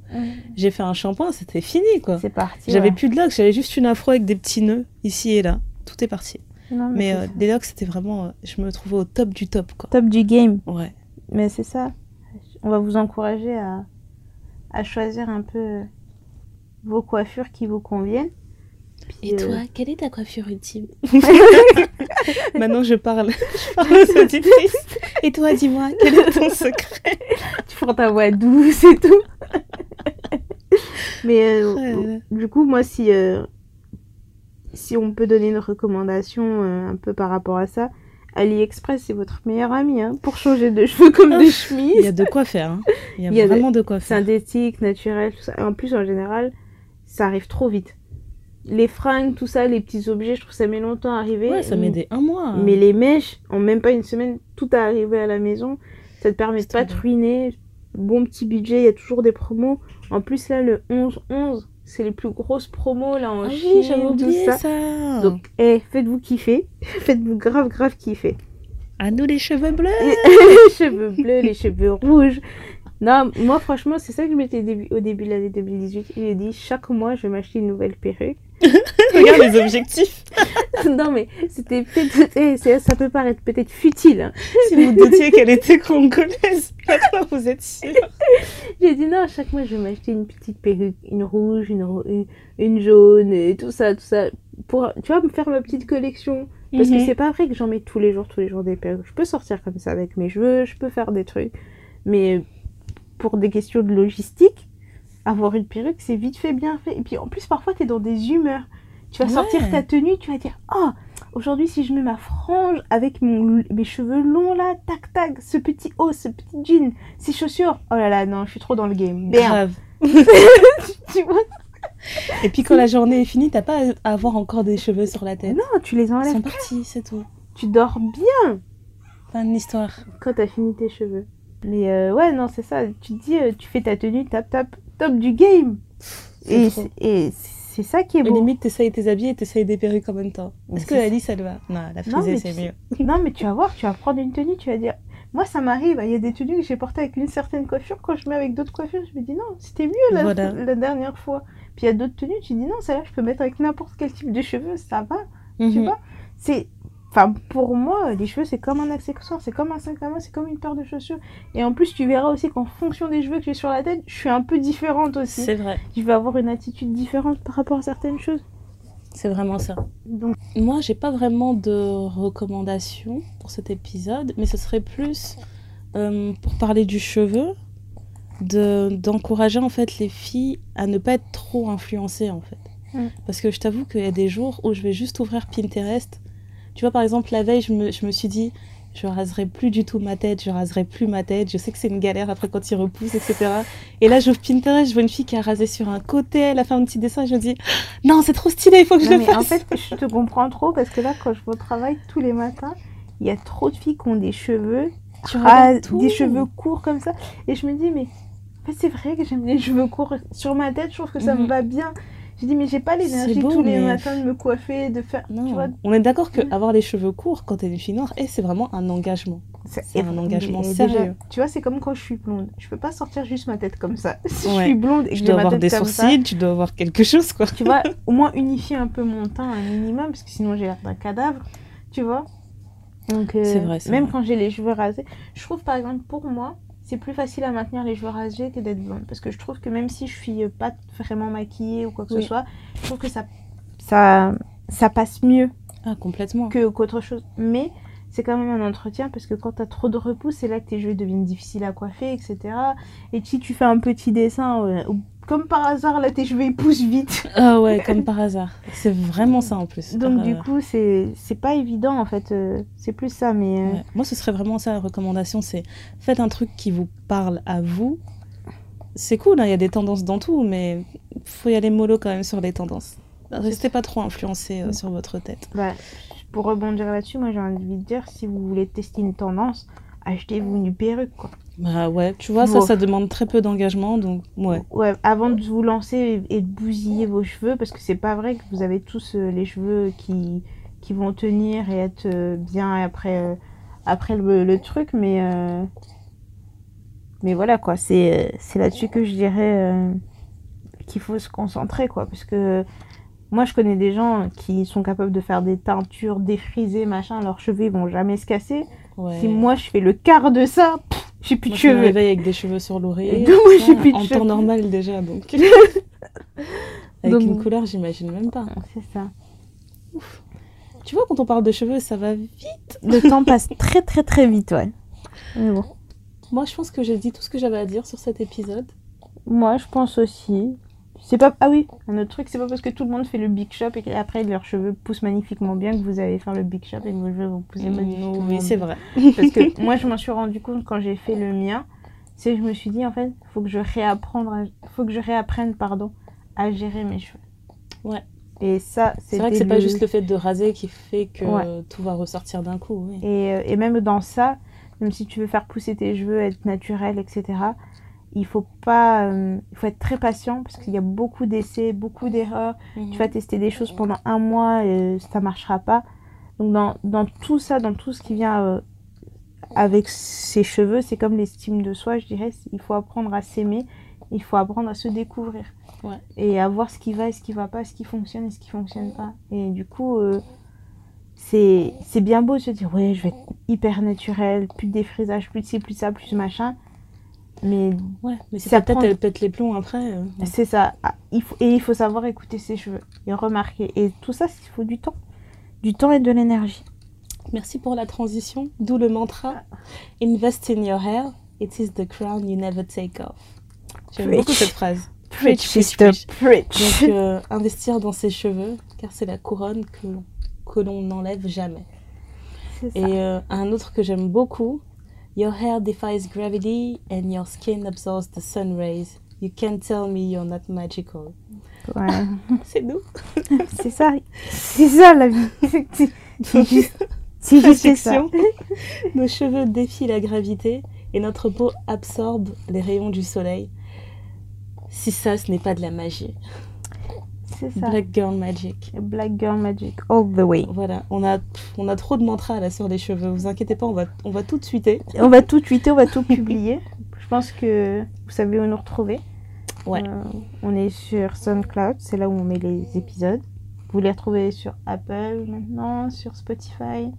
J'ai fait un shampoing, c'était fini quoi. C'est parti. J'avais ouais. plus de locks, j'avais juste une afro avec des petits nœuds ici et là. Tout est parti. Non, mais, Mais euh, locks, c'était vraiment. euh, je me trouvais au top du top quoi. Top du game. Ouais. Mais c'est ça. On va vous encourager à, à choisir un peu vos coiffures qui vous conviennent. Puis, euh, quelle est ta coiffure ultime Maintenant je parle. Je parle aux auditrices. Et toi, dis-moi, quel est ton secret tu feras ta voix douce et tout. Mais euh, Ouais. du coup, moi, si, euh, si on peut donner une recommandation un peu par rapport à ça, AliExpress, c'est votre meilleur ami hein, pour changer de cheveux comme de Il y chemise. a de quoi faire. hein. Il y a, Il y a de- vraiment de quoi faire. Synthétique, naturel, tout ça. Et en plus, en général, ça arrive trop vite. Les fringues, tout ça, les petits objets, je trouve que ça met longtemps à arriver. Ouais, ça met des un mois. Mais les mèches, en même pas une semaine, tout est arrivé à la maison. Ça te permet de pas te ruiner. Bon petit budget, il y a toujours des promos. En plus, là, le 11-11, c'est les plus grosses promos là en Ah Chine, oui, j'avais oublié ça. ça. Donc, eh, faites-vous kiffer. faites-vous grave, grave kiffer. À nous les cheveux bleus. les cheveux bleus, les cheveux rouges. Non, moi, franchement, c'est ça que je m'étais au début de l'année 2018. J'ai dit, chaque mois, je vais m'acheter une nouvelle perruque. Regarde les objectifs. non, mais c'était ça peut paraître peut-être futile. hein. Si vous doutiez qu'elle était congolaise, maintenant vous êtes sûr. J'ai dit non, chaque mois je vais m'acheter une petite perruque, une rouge, une, une, une jaune, et tout ça, tout ça. Pour, tu vois, me faire ma petite collection. Parce Mhm. que c'est pas vrai que j'en mets tous les jours, tous les jours des perruques. Je peux sortir comme ça avec mes cheveux, je peux faire des trucs. Mais pour des questions de logistique, avoir une perruque, c'est vite fait, bien fait. Et puis en plus, parfois, t'es dans des humeurs. Tu vas Ouais. sortir ta tenue, tu vas dire Ah, aujourd'hui, si je mets ma frange avec mon, mes cheveux longs là, tac tac, ce petit haut, ce petit jean, ces chaussures. Oh là là, non, je suis trop dans le game. Merde. Grave. Tu vois? Et puis quand la journée est finie, t'as pas à avoir encore des cheveux sur la tête. Non, tu les Ils enlèves. sont partis, c'est tout. Tu dors bien. Fin de l'histoire. quand t'as fini tes cheveux. Mais euh, ouais, non, c'est ça. Tu te dis, euh, tu fais ta tenue, tap, tap, top du game. Et trop. c'est- et c'est ça qui est beau. limite, t'essayes tes habits et t'essayes des perruques en même temps. Est-ce que la lisse, elle va? Non, la frisée, c'est mieux. non, mais tu vas voir, tu vas prendre une tenue, tu vas dire. Moi, ça m'arrive. Il y a des tenues que j'ai portées avec une certaine coiffure. Quand je mets avec d'autres coiffures, je me dis non, c'était mieux la, Voilà. la dernière fois. Puis il y a d'autres tenues, tu dis non, celle-là, je peux mettre avec n'importe quel type de cheveux, ça va. Tu Mhm. vois C'est. Enfin, pour moi, les cheveux, c'est comme un accessoire, c'est comme un sac à main, c'est comme une paire de chaussures. Et en plus, tu verras aussi qu'en fonction des cheveux que j'ai sur la tête, je suis un peu différente aussi. C'est vrai. Je vais avoir une attitude différente par rapport à certaines choses. C'est vraiment ça. Donc, Moi, j'ai pas vraiment de recommandations pour cet épisode, mais ce serait plus euh, pour parler du cheveu, de d'encourager en fait les filles à ne pas être trop influencées en fait. Mm. Parce que je t'avoue qu'il y a des jours où je vais juste ouvrir Pinterest. Tu vois, par exemple, la veille, je me, je me suis dit, je raserai plus du tout ma tête, je raserai plus ma tête. Je sais que c'est une galère après quand il repousse, etc. Et là, j'ouvre Pinterest, je vois une fille qui a rasé sur un côté, elle a fait un petit dessin, et je me dis, non, c'est trop stylé, il faut que je le mais en fasse. fait, je te comprends trop parce que là, quand je vais au travail tous les matins, il y a trop de filles qui ont des cheveux, Tu ras- des cheveux courts comme ça. Et je me dis, mais en fait, c'est vrai que j'aime les cheveux courts sur ma tête, je trouve que ça me Mhm. va bien. Je dis, mais j'ai pas l'énergie tous les mais- matins de me coiffer, de faire. Non, Tu vois, on est d'accord que avoir les cheveux courts quand t'es une fille noire, et c'est vraiment un engagement. c'est un engagement déjà, sérieux. tu vois, c'est comme quand je suis blonde. Je peux pas sortir juste ma tête comme ça. Si je suis blonde et que Tu j'ai dois ma avoir tête des comme ça, sourcils, tu dois avoir quelque chose, quoi. tu vois, au moins unifier un peu mon teint un minimum, parce que sinon j'ai l'air d'un cadavre, tu vois. Donc, euh, C'est vrai, même vrai. quand j'ai les cheveux rasés, je trouve par exemple pour moi, c'est plus facile à maintenir les cheveux rasés que d'être blonde. Parce que je trouve que même si je suis euh, pas vraiment maquillée ou quoi que Oui. ce soit, je trouve que ça, ça, ça passe mieux Ah, complètement. que qu'autre chose. Mais c'est quand même un entretien parce que quand t'as trop de repousse, c'est là que tes cheveux deviennent difficiles à coiffer, etc. Et si tu fais un petit dessin, euh, comme par hasard, là, tes cheveux poussent vite. Ah ouais, comme par hasard. C'est vraiment ça en plus. Donc, du coup, c'est pas évident en fait. euh, c'est plus ça, mais. euh, ouais. Moi, ce serait vraiment ça la recommandation, c'est faites un truc qui vous parle à vous. C'est cool, hein, il y a des tendances dans tout, mais faut y aller mollo quand même sur les tendances. Restez pas trop influencé euh, sur votre tête. Bah, pour rebondir là-dessus, moi j'ai envie de dire, si vous voulez tester une tendance, achetez-vous une perruque, quoi. Bah ouais, tu vois, ça, Bon. ça demande très peu d'engagement, donc ouais. Ouais, avant de vous lancer et, de bousiller vos cheveux, parce que c'est pas vrai que vous avez tous euh, les cheveux qui, qui vont tenir et être euh, bien après, euh, après le, le truc, mais, mais voilà quoi, c'est là-dessus que je dirais qu'il faut se concentrer quoi, parce que moi je connais des gens qui sont capables de faire des teintures défrisées, machin, leurs cheveux ils vont jamais se casser. ouais. Si moi je fais le quart de ça, pff, j'ai plus Moi, de je me cheveux. réveille avec des cheveux sur donc, moi, j'ai ça, plus de En cheveux. temps normal déjà, donc. avec Donc- une couleur, j'imagine même pas. C'est ça. Tu vois, quand on parle de cheveux, ça va vite. Le temps passe très très très vite, ouais. Mais bon. Moi, je pense que j'ai dit tout ce que j'avais à dire sur cet épisode. Moi, je pense aussi. C'est pas ah oui, un autre truc, c'est pas parce que tout le monde fait le big shop et qu'après leurs cheveux poussent magnifiquement bien que vous allez faire le big shop et que vos cheveux vont pousser magnifiquement. Oui, c'est vrai. Parce que moi, je m'en suis rendu compte quand j'ai fait le mien, c'est que je me suis dit en fait, faut que je réapprendre, faut que je réapprenne pardon, à gérer mes cheveux. Ouais. Et ça, C'est vrai que c'est pas juste le fait de raser qui fait que Ouais. tout va ressortir d'un coup. Oui. Et, euh, et même dans ça, même si tu veux faire pousser tes cheveux, être naturel, etc., il faut pas, euh, il faut être très patient parce qu'il y a beaucoup d'essais, beaucoup d'erreurs. Tu vas tester des choses pendant un mois et ça marchera pas. Donc dans, dans tout ça, dans tout ce qui vient euh, avec ses cheveux, c'est comme l'estime de soi, je dirais. Il faut apprendre à s'aimer, il faut apprendre à se découvrir. Ouais. Et à voir ce qui va et ce qui va pas, ce qui fonctionne et ce qui fonctionne pas. Et du coup, euh, c'est c'est bien beau de se dire, ouais, je vais être hyper naturel, plus de défrisage, plus de ci, plus de ça, plus de machin. Mais Ouais, mais tête prend- elle pète les plombs après. euh, c'est ça. Ah, Il faut, et il faut savoir écouter ses cheveux et remarquer. Et tout ça, il faut du temps. Du temps et de l'énergie. Merci pour la transition, d'où le mantra Invest in your hair, it is the crown you never take off. J'aime beaucoup cette phrase. Preach, preach, sister, preach. preach. Donc, euh, investir dans ses cheveux, car c'est la couronne que, que l'on n'enlève jamais. C'est. Et euh, un autre que j'aime beaucoup Your hair defies gravity and your skin absorbs the sun rays. You can't tell me you're not magical. Ouais. C'est nous. c'est ça. C'est ça la vie. C'est- juste, ça. Nos cheveux défient la gravité et notre peau absorbe les rayons du soleil. Si ça, ce n'est pas de la magie. C'est ça. Black Girl Magic. Black Girl Magic, all the way. Voilà, on a, on a trop de mantras là sur les cheveux. Vous inquiétez pas, on va, on va tout suite. On va tout tweeter, on va tout publier. Je pense que vous savez où nous retrouver. Ouais. Euh, on est sur SoundCloud, c'est là où on met les épisodes. Vous les retrouvez sur Apple maintenant, sur Spotify.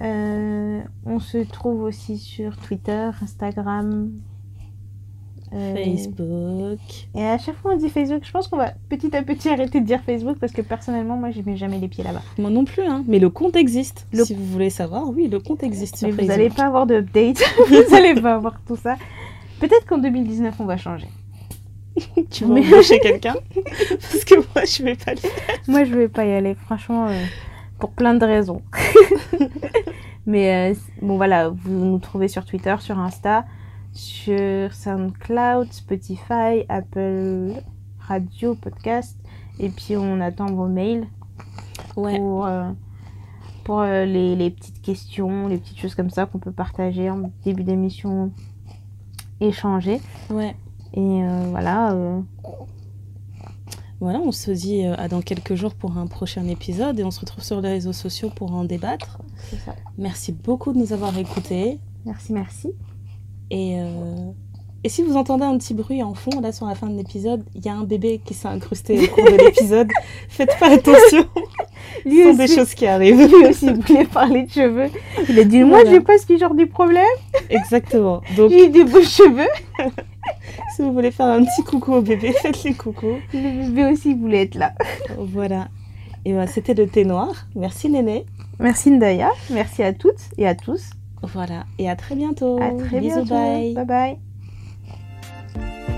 Euh, on se trouve aussi sur Twitter, Instagram. Euh, Facebook. Et à chaque fois on dit Facebook, je pense qu'on va petit à petit arrêter de dire Facebook parce que personnellement moi je mets jamais les pieds là-bas. Moi non plus, hein. Mais le compte existe. Le- Si vous voulez savoir, oui, le compte existe sur Mais vous n'allez pas avoir d'update, vous n'allez pas avoir tout ça. Peut-être qu'en 2019 on va changer. Tu vas Mais- embaucher quelqu'un? Parce que moi, je vais pas le faire. Moi, je vais pas y aller, franchement, euh, pour plein de raisons. Mais euh, bon, voilà, vous nous trouvez sur Twitter, sur Insta, sur SoundCloud, Spotify, Apple Radio, Podcast. Et puis, on attend vos mails Ouais. pour, euh, pour euh, les, les petites questions, les petites choses comme ça qu'on peut partager en début d'émission, échanger. Ouais. Et euh, voilà. Voilà, on se dit à dans quelques jours pour un prochain épisode et on se retrouve sur les réseaux sociaux pour en débattre. ça. Merci beaucoup de nous avoir écoutés. Merci, merci. Et, euh, et si vous entendez un petit bruit en fond, là, sur la fin de l'épisode, il y a un bébé qui s'est incrusté au cours de l'épisode. Faites pas attention, Lui ce sont des choses qui arrivent. Lui aussi voulait parler de cheveux. Il a dit Moi, Voilà. j'ai pas ce genre de problème. Exactement. Donc, J'ai des beaux cheveux. si vous voulez faire un petit coucou au bébé, faites-les coucou. Le bébé aussi voulait être là. Voilà. Et ben, c'était le thé noir. Merci Néné. Merci Ndaya, merci à toutes et à tous. Voilà, et à très bientôt. À très Bisous, bientôt. Bye bye. bye.